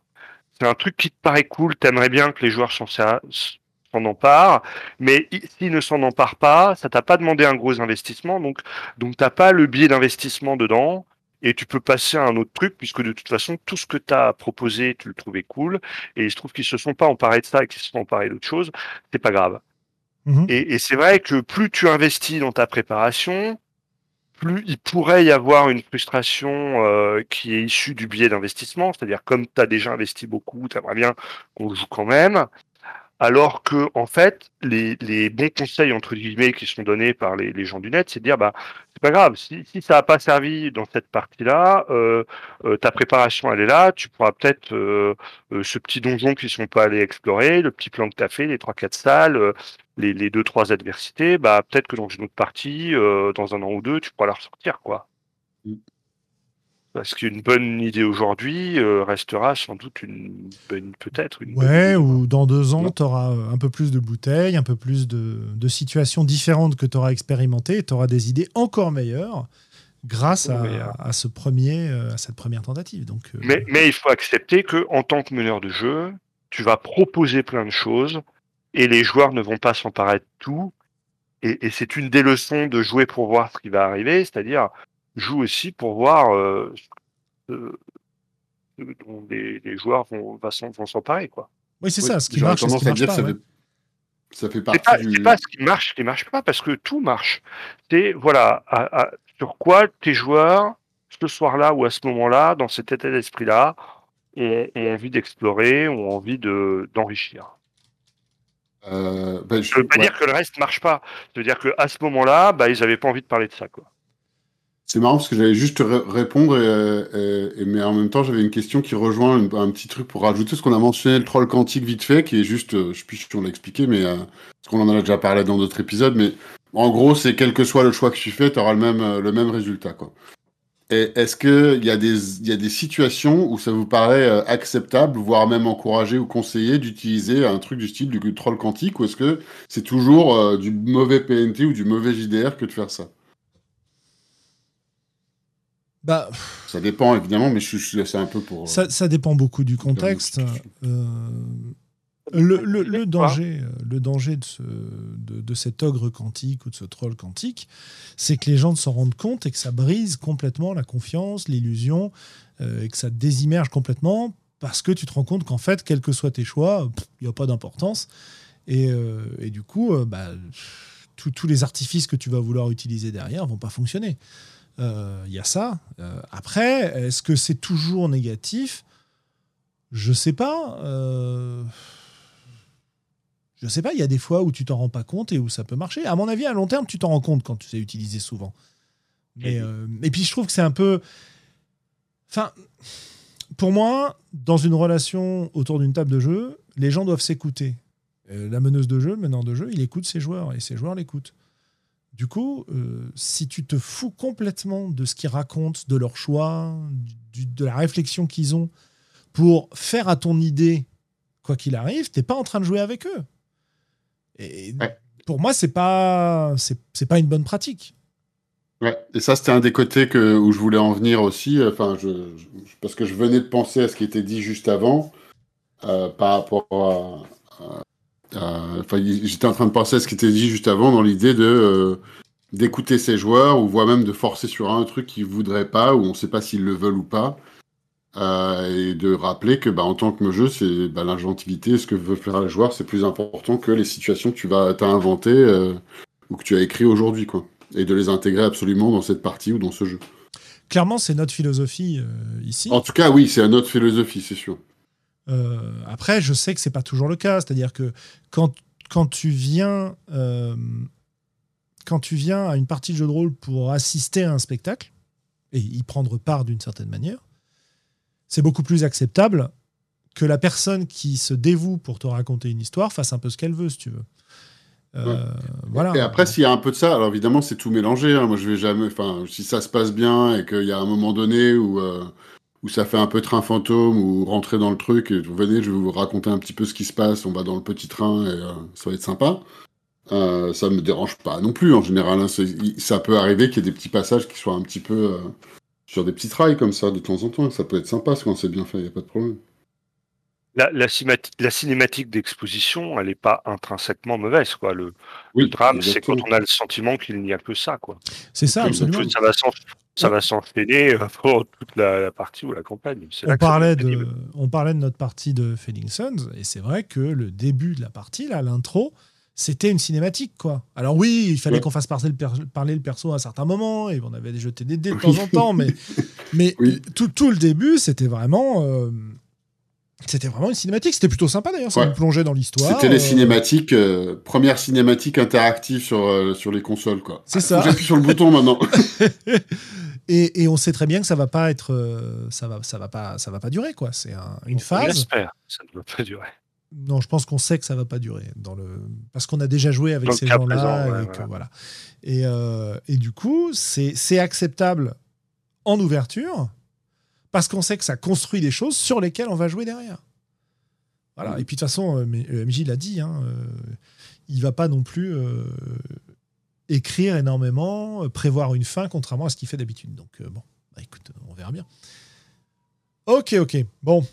[SPEAKER 2] C'est un truc qui te paraît cool, t'aimerais bien que les joueurs s'en emparent, mais s'ils ne s'en emparent pas, ça t'a pas demandé un gros investissement, donc donc t'as pas le biais d'investissement dedans et tu peux passer à un autre truc puisque de toute façon tout ce que tu as proposé tu le trouvais cool et il se trouve qu'ils se sont pas emparés de ça et qu'ils se sont emparés d'autre chose, c'est pas grave. Mmh et, c'est vrai que plus tu investis dans ta préparation, plus il pourrait y avoir une frustration euh, qui est issue du biais d'investissement, c'est-à-dire comme tu as déjà investi beaucoup, tu aimerais bien qu'on joue quand même, alors que en fait, les, bons conseils entre guillemets qui sont donnés par les, les gens du net, c'est de dire bah pas grave, si, ça n'a pas servi dans cette partie-là, euh, euh, ta préparation elle est là, tu pourras peut-être euh, ce petit donjon qu'ils sont pas allés explorer, le petit plan que tu as fait, les trois quatre salles, les, les deux trois adversités, bah peut-être que dans une autre partie, dans un an ou deux, tu pourras la ressortir quoi. Parce qu'une bonne idée aujourd'hui euh, restera sans doute une bonne, peut-être une.
[SPEAKER 1] Ouais, ou dans deux ans, tu auras un peu plus de bouteilles, un peu plus de, de situations différentes que tu auras expérimentées, tu auras des idées encore meilleures. grâce à,
[SPEAKER 2] euh.
[SPEAKER 1] à ce premier, euh, à cette première tentative. Donc, euh,
[SPEAKER 2] Mais, mais il faut accepter que en tant que meneur de jeu, tu vas proposer plein de choses et les joueurs ne vont pas s'emparer de tout. Et, et c'est une des leçons de jouer pour voir ce qui va arriver, c'est-à-dire joue aussi pour voir euh, dont les, les joueurs vont, vont s'emparer. quoi.
[SPEAKER 1] oui, c'est
[SPEAKER 3] Oui,
[SPEAKER 1] ça. Ce qui marche, ce qui marche
[SPEAKER 3] dire
[SPEAKER 1] pas.
[SPEAKER 3] que ça,
[SPEAKER 1] ouais.
[SPEAKER 3] fait, ça fait
[SPEAKER 2] C'est
[SPEAKER 3] partie
[SPEAKER 2] pas,
[SPEAKER 3] du.
[SPEAKER 2] c'est pas ce qui marche, ce qui marche pas, parce que tout marche. C'est voilà, à- à- sur quoi tes joueurs, ce soir-là ou à ce moment-là, dans cet état d'esprit-là, ont, ont envie d'explorer, ont envie de d'enrichir.
[SPEAKER 3] Euh, ben, je-
[SPEAKER 2] Ça veut pas
[SPEAKER 3] ouais.
[SPEAKER 2] dire que le reste marche pas. Ça veut dire qu'à ce moment-là, bah, ils avaient pas envie de parler de ça, quoi.
[SPEAKER 3] C'est marrant parce que j'allais juste te ré- répondre, et- mais en même temps, j'avais une question qui rejoint un petit truc pour rajouter ce qu'on a mentionné, le troll quantique vite fait, qui est juste, euh, je sais plus si on l'a expliqué, mais euh, parce qu'on en a déjà parlé dans d'autres épisodes, mais en gros, c'est quel que soit le choix que tu fais, tu auras le même, euh, le même résultat. Quoi. Est-ce qu'il y, a des- y a des situations où ça vous paraît euh, acceptable, voire même encouragé ou conseillé d'utiliser un truc du style du troll quantique, ou est-ce que c'est toujours euh, du mauvais PNT ou du mauvais JDR que de faire ça?
[SPEAKER 1] Bah,
[SPEAKER 3] Ça dépend évidemment, mais je, suis c'est un peu pour.
[SPEAKER 1] ça, ça dépend beaucoup du contexte. Euh, le, le- le danger, euh, le danger de, ce- de, de cet ogre quantique ou de ce troll quantique, c'est que les gens ne s'en rendent compte et que ça brise complètement la confiance, l'illusion, euh, et que ça désimmerge complètement parce que tu te rends compte qu'en fait, quels que soient tes choix, il n'y a pas d'importance. Et, euh, et du coup, euh, bah, tous- tous les artifices que tu vas vouloir utiliser derrière vont pas fonctionner. Euh, Il y a ça. Euh, après, est-ce que c'est toujours négatif? Je sais pas. Euh, Je sais pas. Il y a des fois où tu t'en rends pas compte et où ça peut marcher. À mon avis, à long terme, tu t'en rends compte quand tu sais utiliser souvent. Mais, euh, et puis, je trouve que c'est un peu. Enfin, pour moi, dans une relation autour d'une table de jeu, les gens doivent s'écouter. La meneuse de jeu, le meneur de jeu, il écoute ses joueurs et ses joueurs l'écoutent. Du coup, euh, si tu te fous complètement de ce qu'ils racontent, de leurs choix, du- de la réflexion qu'ils ont pour faire à ton idée, quoi qu'il arrive, t'es pas en train de jouer avec eux. Et
[SPEAKER 3] Ouais.
[SPEAKER 1] pour moi, c'est pas c'est pas une bonne pratique.
[SPEAKER 3] Ouais, et ça, c'était un des côtés que, où je voulais en venir aussi, enfin, je, je- parce que je venais de penser à ce qui était dit juste avant, euh, par rapport à- Enfin, y- j'étais en train de penser à ce qui était dit juste avant dans l'idée de. euh, d'écouter ses joueurs, ou voire même de forcer sur un truc qu'ils voudraient pas, ou on sait pas s'ils le veulent ou pas. euh, et de rappeler que bah, en tant que jeu, c'est bah, l'inventivité, ce que veut faire le joueur, c'est plus important que les situations que tu vas t'as inventées euh, ou que tu as écrit aujourd'hui, quoi et de les intégrer absolument dans cette partie ou dans ce jeu.
[SPEAKER 1] Clairement, c'est notre philosophie euh, ici.
[SPEAKER 3] En tout cas, oui, c'est une autre philosophie, c'est sûr.
[SPEAKER 1] Euh, après, je sais que c'est pas toujours le cas. C'est-à-dire que quand, quand tu viens euh, quand tu viens à une partie de jeu de rôle pour assister à un spectacle et y prendre part d'une certaine manière, c'est beaucoup plus acceptable que la personne qui se dévoue pour te raconter une histoire fasse un peu ce qu'elle veut, si tu veux. Euh, voilà.
[SPEAKER 3] Et après, s'il y a un peu de ça, alors évidemment, c'est tout mélangé. hein. Moi, je vais jamais. Enfin, si ça se passe bien et qu'il y a un moment donné où, euh, où ça fait un peu train fantôme ou rentrer dans le truc, et vous venez, je vais vous raconter un petit peu ce qui se passe. On va dans le petit train et euh, ça va être sympa. Euh, ça me dérange pas non plus en général. hein. Ça peut arriver qu'il y ait des petits passages qui soient un petit peu euh, sur des petits trails comme ça de temps en temps. Ça peut être sympa quand c'est bien fait, il n'y a pas de problème.
[SPEAKER 2] La, la, cimati- la cinématique d'exposition, elle n'est pas intrinsèquement mauvaise. Quoi. Le,
[SPEAKER 3] Oui,
[SPEAKER 2] le drame, c'est quand on a le sentiment qu'il n'y a que ça. Quoi.
[SPEAKER 1] c'est ça, absolument.
[SPEAKER 2] Que ça va ça va s'enchaîner euh, pendant toute la, la partie ou la campagne.
[SPEAKER 1] On parlait, de, on parlait de notre partie de Fading Suns, et c'est vrai que le début de la partie, là, l'intro, c'était une cinématique, quoi. Alors oui, il fallait
[SPEAKER 3] Ouais.
[SPEAKER 1] qu'on fasse parler le, per- parler le perso à un certain moment, et on avait jeté des dés de temps en temps, mais, mais
[SPEAKER 3] Oui.
[SPEAKER 1] tout, tout le début, c'était vraiment... euh, c'était vraiment une cinématique. C'était plutôt sympa d'ailleurs, ça
[SPEAKER 3] Ouais.
[SPEAKER 1] nous plongeait dans l'histoire.
[SPEAKER 3] C'était les
[SPEAKER 1] euh,
[SPEAKER 3] cinématiques, euh, première cinématique interactive sur, euh, sur les consoles, quoi.
[SPEAKER 1] C'est
[SPEAKER 3] Ah,
[SPEAKER 1] ça.
[SPEAKER 3] J'appuie sur le bouton maintenant.
[SPEAKER 1] et, et on sait très bien que ça va pas être, euh, ça va, ça va pas, ça va pas durer quoi. C'est un- une
[SPEAKER 2] On
[SPEAKER 1] phase.
[SPEAKER 2] l'espère, ça ne va pas durer.
[SPEAKER 1] Non, je pense qu'on sait que ça va pas durer dans le parce qu'on a déjà joué avec
[SPEAKER 2] Dans
[SPEAKER 1] ces gens-là
[SPEAKER 2] ouais,
[SPEAKER 1] et que
[SPEAKER 2] voilà.
[SPEAKER 1] voilà. Et, euh, et du coup, c'est c'est acceptable en ouverture parce qu'on sait que ça construit des choses sur lesquelles on va jouer derrière. Voilà. Et puis de toute façon, euh, mais- euh, MJ l'a dit, hein, euh, il va pas non plus euh, écrire énormément, prévoir une fin, contrairement à ce qu'il fait d'habitude. Donc, bon, bah, écoute, on verra bien. Ok, ok. Bon.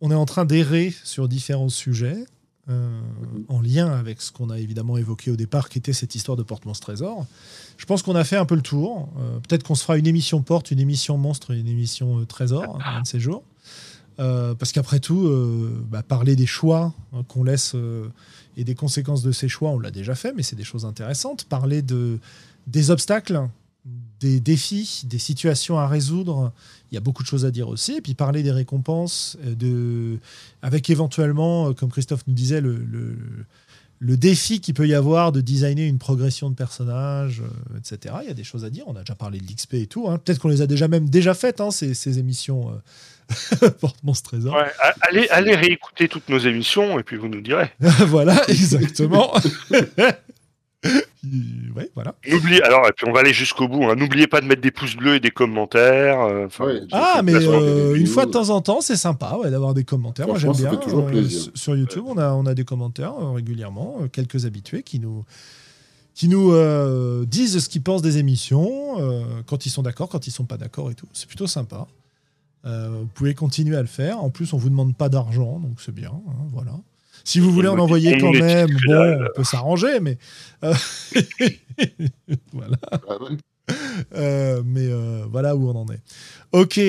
[SPEAKER 1] On est en train d'errer sur différents sujets. Euh, en lien avec ce qu'on a évidemment évoqué au départ, qui était cette histoire de porte-monstre trésor. Je pense qu'on a fait un peu le tour. Euh, peut-être qu'on se fera une émission porte, une émission monstre, une émission euh, trésor, un de ces jours. parce qu'après tout, bah, parler des choix hein, qu'on laisse et des conséquences de ces choix, on l'a déjà fait, mais c'est des choses intéressantes. Parler de, des obstacles, des défis, des situations à résoudre, il y a beaucoup de choses à dire aussi. Et puis parler des récompenses, euh, de, avec éventuellement, euh, comme Christophe nous disait, le, le, défi qu'il peut y avoir de designer une progression de personnage, euh, etc. Il y a des choses à dire. On a déjà parlé de l'XP et tout. Hein. Peut-être qu'on les a déjà même déjà faites, hein, ces, ces, émissions. Porte-Monstre Trésor.
[SPEAKER 2] allez, allez réécouter toutes nos émissions et puis vous nous direz.
[SPEAKER 1] voilà, exactement. ouais, voilà.
[SPEAKER 2] alors, et puis on va aller jusqu'au bout. Hein. N'oubliez pas de mettre des pouces bleus et des commentaires. Euh,
[SPEAKER 1] ah, mais euh, une fois de temps en temps, c'est sympa ouais, d'avoir des commentaires. Moi, j'aime bien.
[SPEAKER 3] Toujours euh,
[SPEAKER 1] sur YouTube, on, a, on a des commentaires régulièrement, quelques habitués qui nous, qui nous disent ce qu'ils pensent des émissions, quand ils sont d'accord, quand ils sont pas d'accord et tout. C'est plutôt sympa. vous pouvez continuer à le faire. En plus, on vous demande pas d'argent, donc c'est bien. Hein, voilà. Si vous voulez en envoyer quand même, bon, on peut s'arranger, mais. Euh, voilà. Ah euh, mais euh, voilà où on en est. Ok,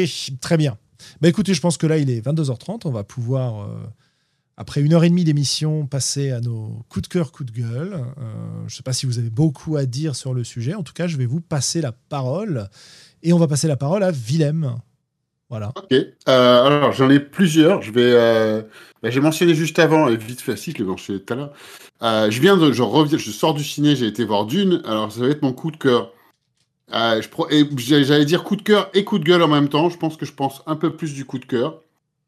[SPEAKER 1] très bien. Bah écoutez, je pense que là, il est 22h30. On va pouvoir, après une heure et demie d'émission, passer à nos coups de cœur, coups de gueule. je ne sais pas si vous avez beaucoup à dire sur le sujet. En tout cas, je vais vous passer la parole. Et on va passer la parole à Willem.
[SPEAKER 3] Ok. alors, j'en ai plusieurs. Je vais bah, j'ai mentionné juste avant, et vite fait, si je l'ai mentionné tout à l'heure. Euh, je viens de, je reviens, je sors du ciné, j'ai été voir Dune. Alors ça va être mon coup de cœur. Euh, J'allais dire coup de cœur et coup de gueule en même temps. Je pense que je pense un peu plus du coup de cœur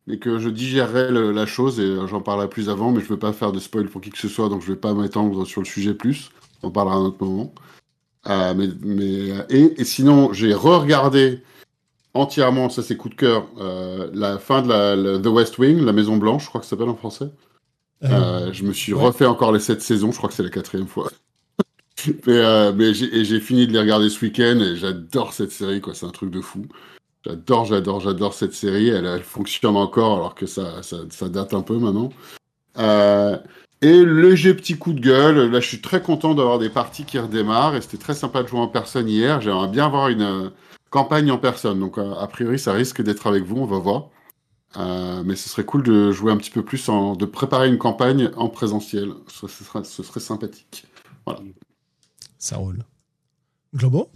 [SPEAKER 3] et que je digérerai la chose et j'en parlerai plus avant, mais je veux pas faire de spoil pour qui que ce soit, donc je vais pas m'étendre sur le sujet plus. On parlera à un autre moment. Euh, mais, mais et, et, sinon, j'ai re-regardé entièrement, ça c'est coup de cœur, euh, la fin de la, The West Wing, la Maison Blanche, je crois que ça s'appelle en français. Euh, euh, je me suis refait encore les sept saisons, je crois que c'est la quatrième fois. mais, mais j'ai fini de les regarder ce week-end et j'adore cette série, quoi. C'est un truc de fou. J'adore, j'adore, j'adore cette série. Elle, elle, fonctionne encore alors que ça, ça, ça date un peu maintenant. et léger petit coup de gueule. Là, je suis très content d'avoir des parties qui redémarrent et c'était très sympa de jouer en personne hier. J'aimerais bien avoir une campagne en personne. Donc, euh, a priori, ça risque d'être avec vous, on va voir. Euh, mais ce serait cool de jouer un petit peu plus, en, de préparer une campagne en présentiel. Ce, serait, ce serait sympathique. Voilà.
[SPEAKER 1] Ça roule. Globo?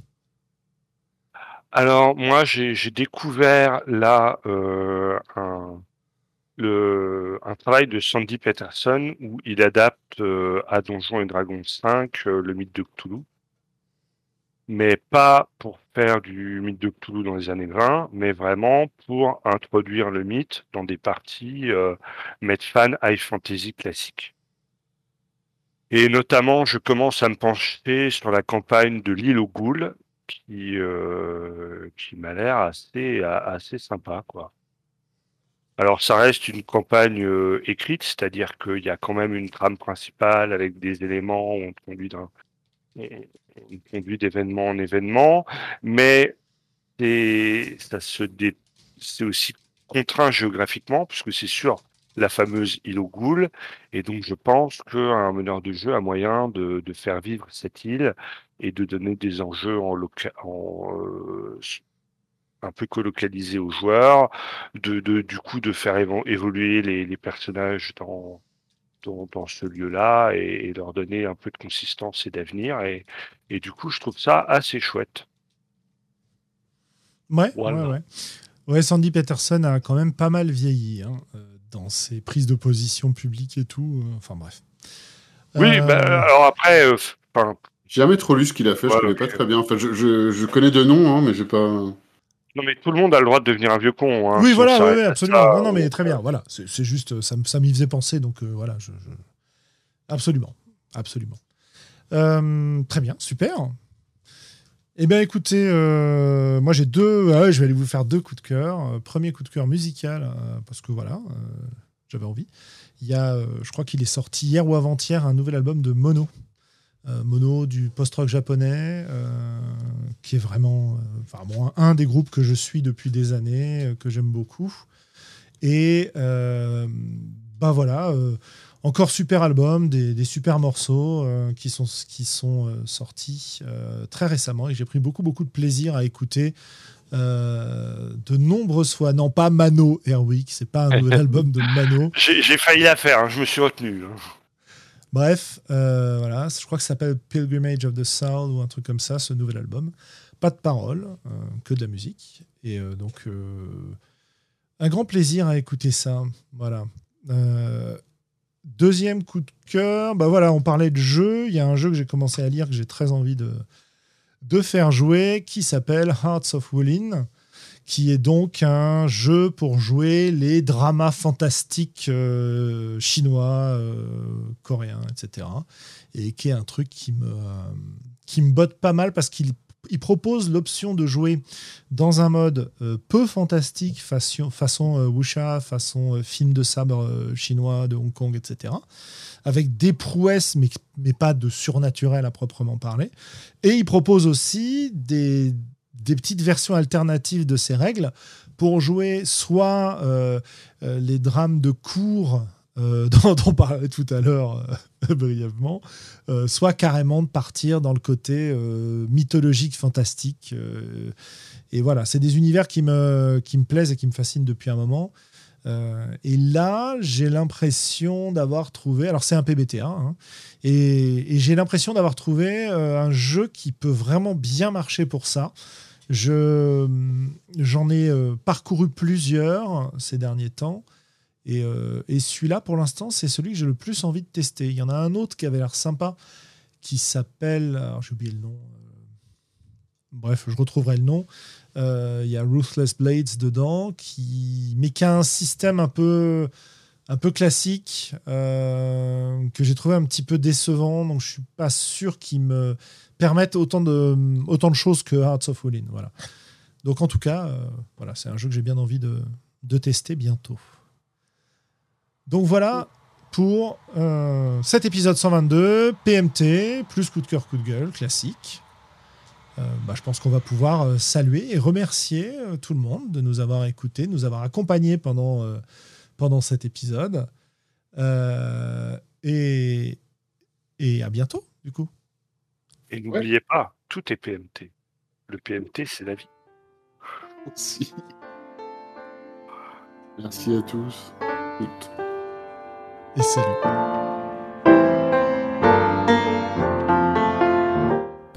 [SPEAKER 2] Alors, moi, j'ai découvert là euh, un, le, un travail de Sandy Peterson où il adapte à Donjons et Dragons 5 le mythe de Cthulhu mais pas pour faire du mythe de Cthulhu dans les années 20, mais vraiment pour introduire le mythe dans des parties euh, fan high fantasy classique. Et notamment, je commence à me pencher sur la campagne de l'île aux Goules, qui, euh, qui m'a l'air assez, assez sympa, quoi. Alors, ça reste une campagne euh, écrite, c'est-à-dire qu'il y a quand même une trame principale avec des éléments où on conduit d'un on conduit d'événement en événement, mais ça se c'est aussi contraint géographiquement, puisque c'est sur la fameuse île aux goules, et donc je pense qu'un meneur de jeu a moyen de, faire vivre cette île et de donner des enjeux en, en euh, un peu colocalisés aux joueurs, du coup de faire évoluer les personnages dans, dans, ce lieu-là et, leur donner un peu de consistance et d'avenir. Et, et, du coup, je trouve ça assez chouette.
[SPEAKER 1] Ouais, ouais, ouais. Sandy Peterson a quand même pas mal vieilli hein, euh, dans ses prises de position publiques et tout. Euh, enfin, bref.
[SPEAKER 2] Oui, bah, euh, alors après.
[SPEAKER 3] j'ai jamais trop lu ce qu'il a fait, je connais pas très bien. Enfin, je, je, connais de noms, hein, mais j'ai pas.
[SPEAKER 2] Non, mais tout le monde a le droit de devenir un vieux con. Hein,
[SPEAKER 1] oui, voilà, oui, absolument. non, non, mais très bien. Voilà, c'est juste, ça, ça m'y faisait penser, donc euh, voilà, je, absolument, absolument. Euh, très bien, super. Eh bien, écoutez, euh, moi j'ai deux. Ah je vais aller vous faire deux coups de cœur. Premier coup de cœur musical, parce que voilà, j'avais envie. Il y a, je crois qu'il est sorti hier ou avant-hier, un nouvel album de Mono. Mono du post-rock japonais, qui est vraiment enfin, bon, un des groupes que je suis depuis des années, que j'aime beaucoup. Et bah voilà, encore super album, des, super morceaux qui sont, qui sont sortis très récemment et j'ai pris beaucoup beaucoup de plaisir à écouter euh, de nombreuses fois. Non, pas Mano Airwick, c'est pas un nouvel album de Mano.
[SPEAKER 2] J'ai failli la faire, hein, je me suis retenu. Hein.
[SPEAKER 1] Bref, euh, voilà, je crois que ça s'appelle Pilgrimage of the Sound ou un truc comme ça, ce nouvel album. Pas de paroles, euh, que de la musique. Et donc, un grand plaisir à écouter ça. Voilà. deuxième coup de cœur, bah voilà, on parlait de jeu. Il y a un jeu que j'ai commencé à lire que j'ai très envie de, de faire jouer qui s'appelle Hearts of Wooling, qui est donc un jeu pour jouer les dramas fantastiques euh, chinois, euh, coréens, etc. Et qui est un truc qui me, qui me botte pas mal parce qu'il il propose l'option de jouer dans un mode euh, peu fantastique, façon, façon wuxia, façon film de sabre chinois de Hong Kong, etc avec des prouesses, mais, mais pas de surnaturel à proprement parler. Et il propose aussi des, des petites versions alternatives de ces règles pour jouer soit euh, euh, les drames de cours euh, dont on parlait tout à l'heure brièvement, soit carrément de partir dans le côté mythologique, fantastique. et voilà, c'est des univers qui me, qui me plaisent et qui me fascinent depuis un moment. Euh, et là, j'ai l'impression d'avoir trouvé. Alors, c'est un PBTA. Hein, et, j'ai l'impression d'avoir trouvé euh, un jeu qui peut vraiment bien marcher pour ça. Je, j'en ai euh, parcouru plusieurs ces derniers temps. Et, et celui-là, pour l'instant, c'est celui que j'ai le plus envie de tester. Il y en a un autre qui avait l'air sympa, qui s'appelle. Alors, j'ai oublié le nom. Bref, je retrouverai le nom. Euh, il y a Ruthless Blades dedans, qui, mais qui a un système un peu, un peu classique euh, que j'ai trouvé un petit peu décevant. Donc je suis pas sûr qu'il me permette autant de, autant de choses que Hearts of Wooling. Voilà. Donc en tout cas, euh, voilà, c'est un jeu que j'ai bien envie de, de, tester bientôt. Donc voilà pour cet épisode 122, PMT, plus coup de cœur, coup de gueule, classique. Euh, bah, je pense qu'on va pouvoir euh, saluer et remercier euh, tout le monde de nous avoir écoutés, de nous avoir accompagnés pendant, pendant cet épisode. et, et à bientôt, du coup.
[SPEAKER 2] Et n'oubliez pas, tout est PMT. Le PMT, c'est la vie.
[SPEAKER 3] Merci. Merci à tous.
[SPEAKER 1] Et salut.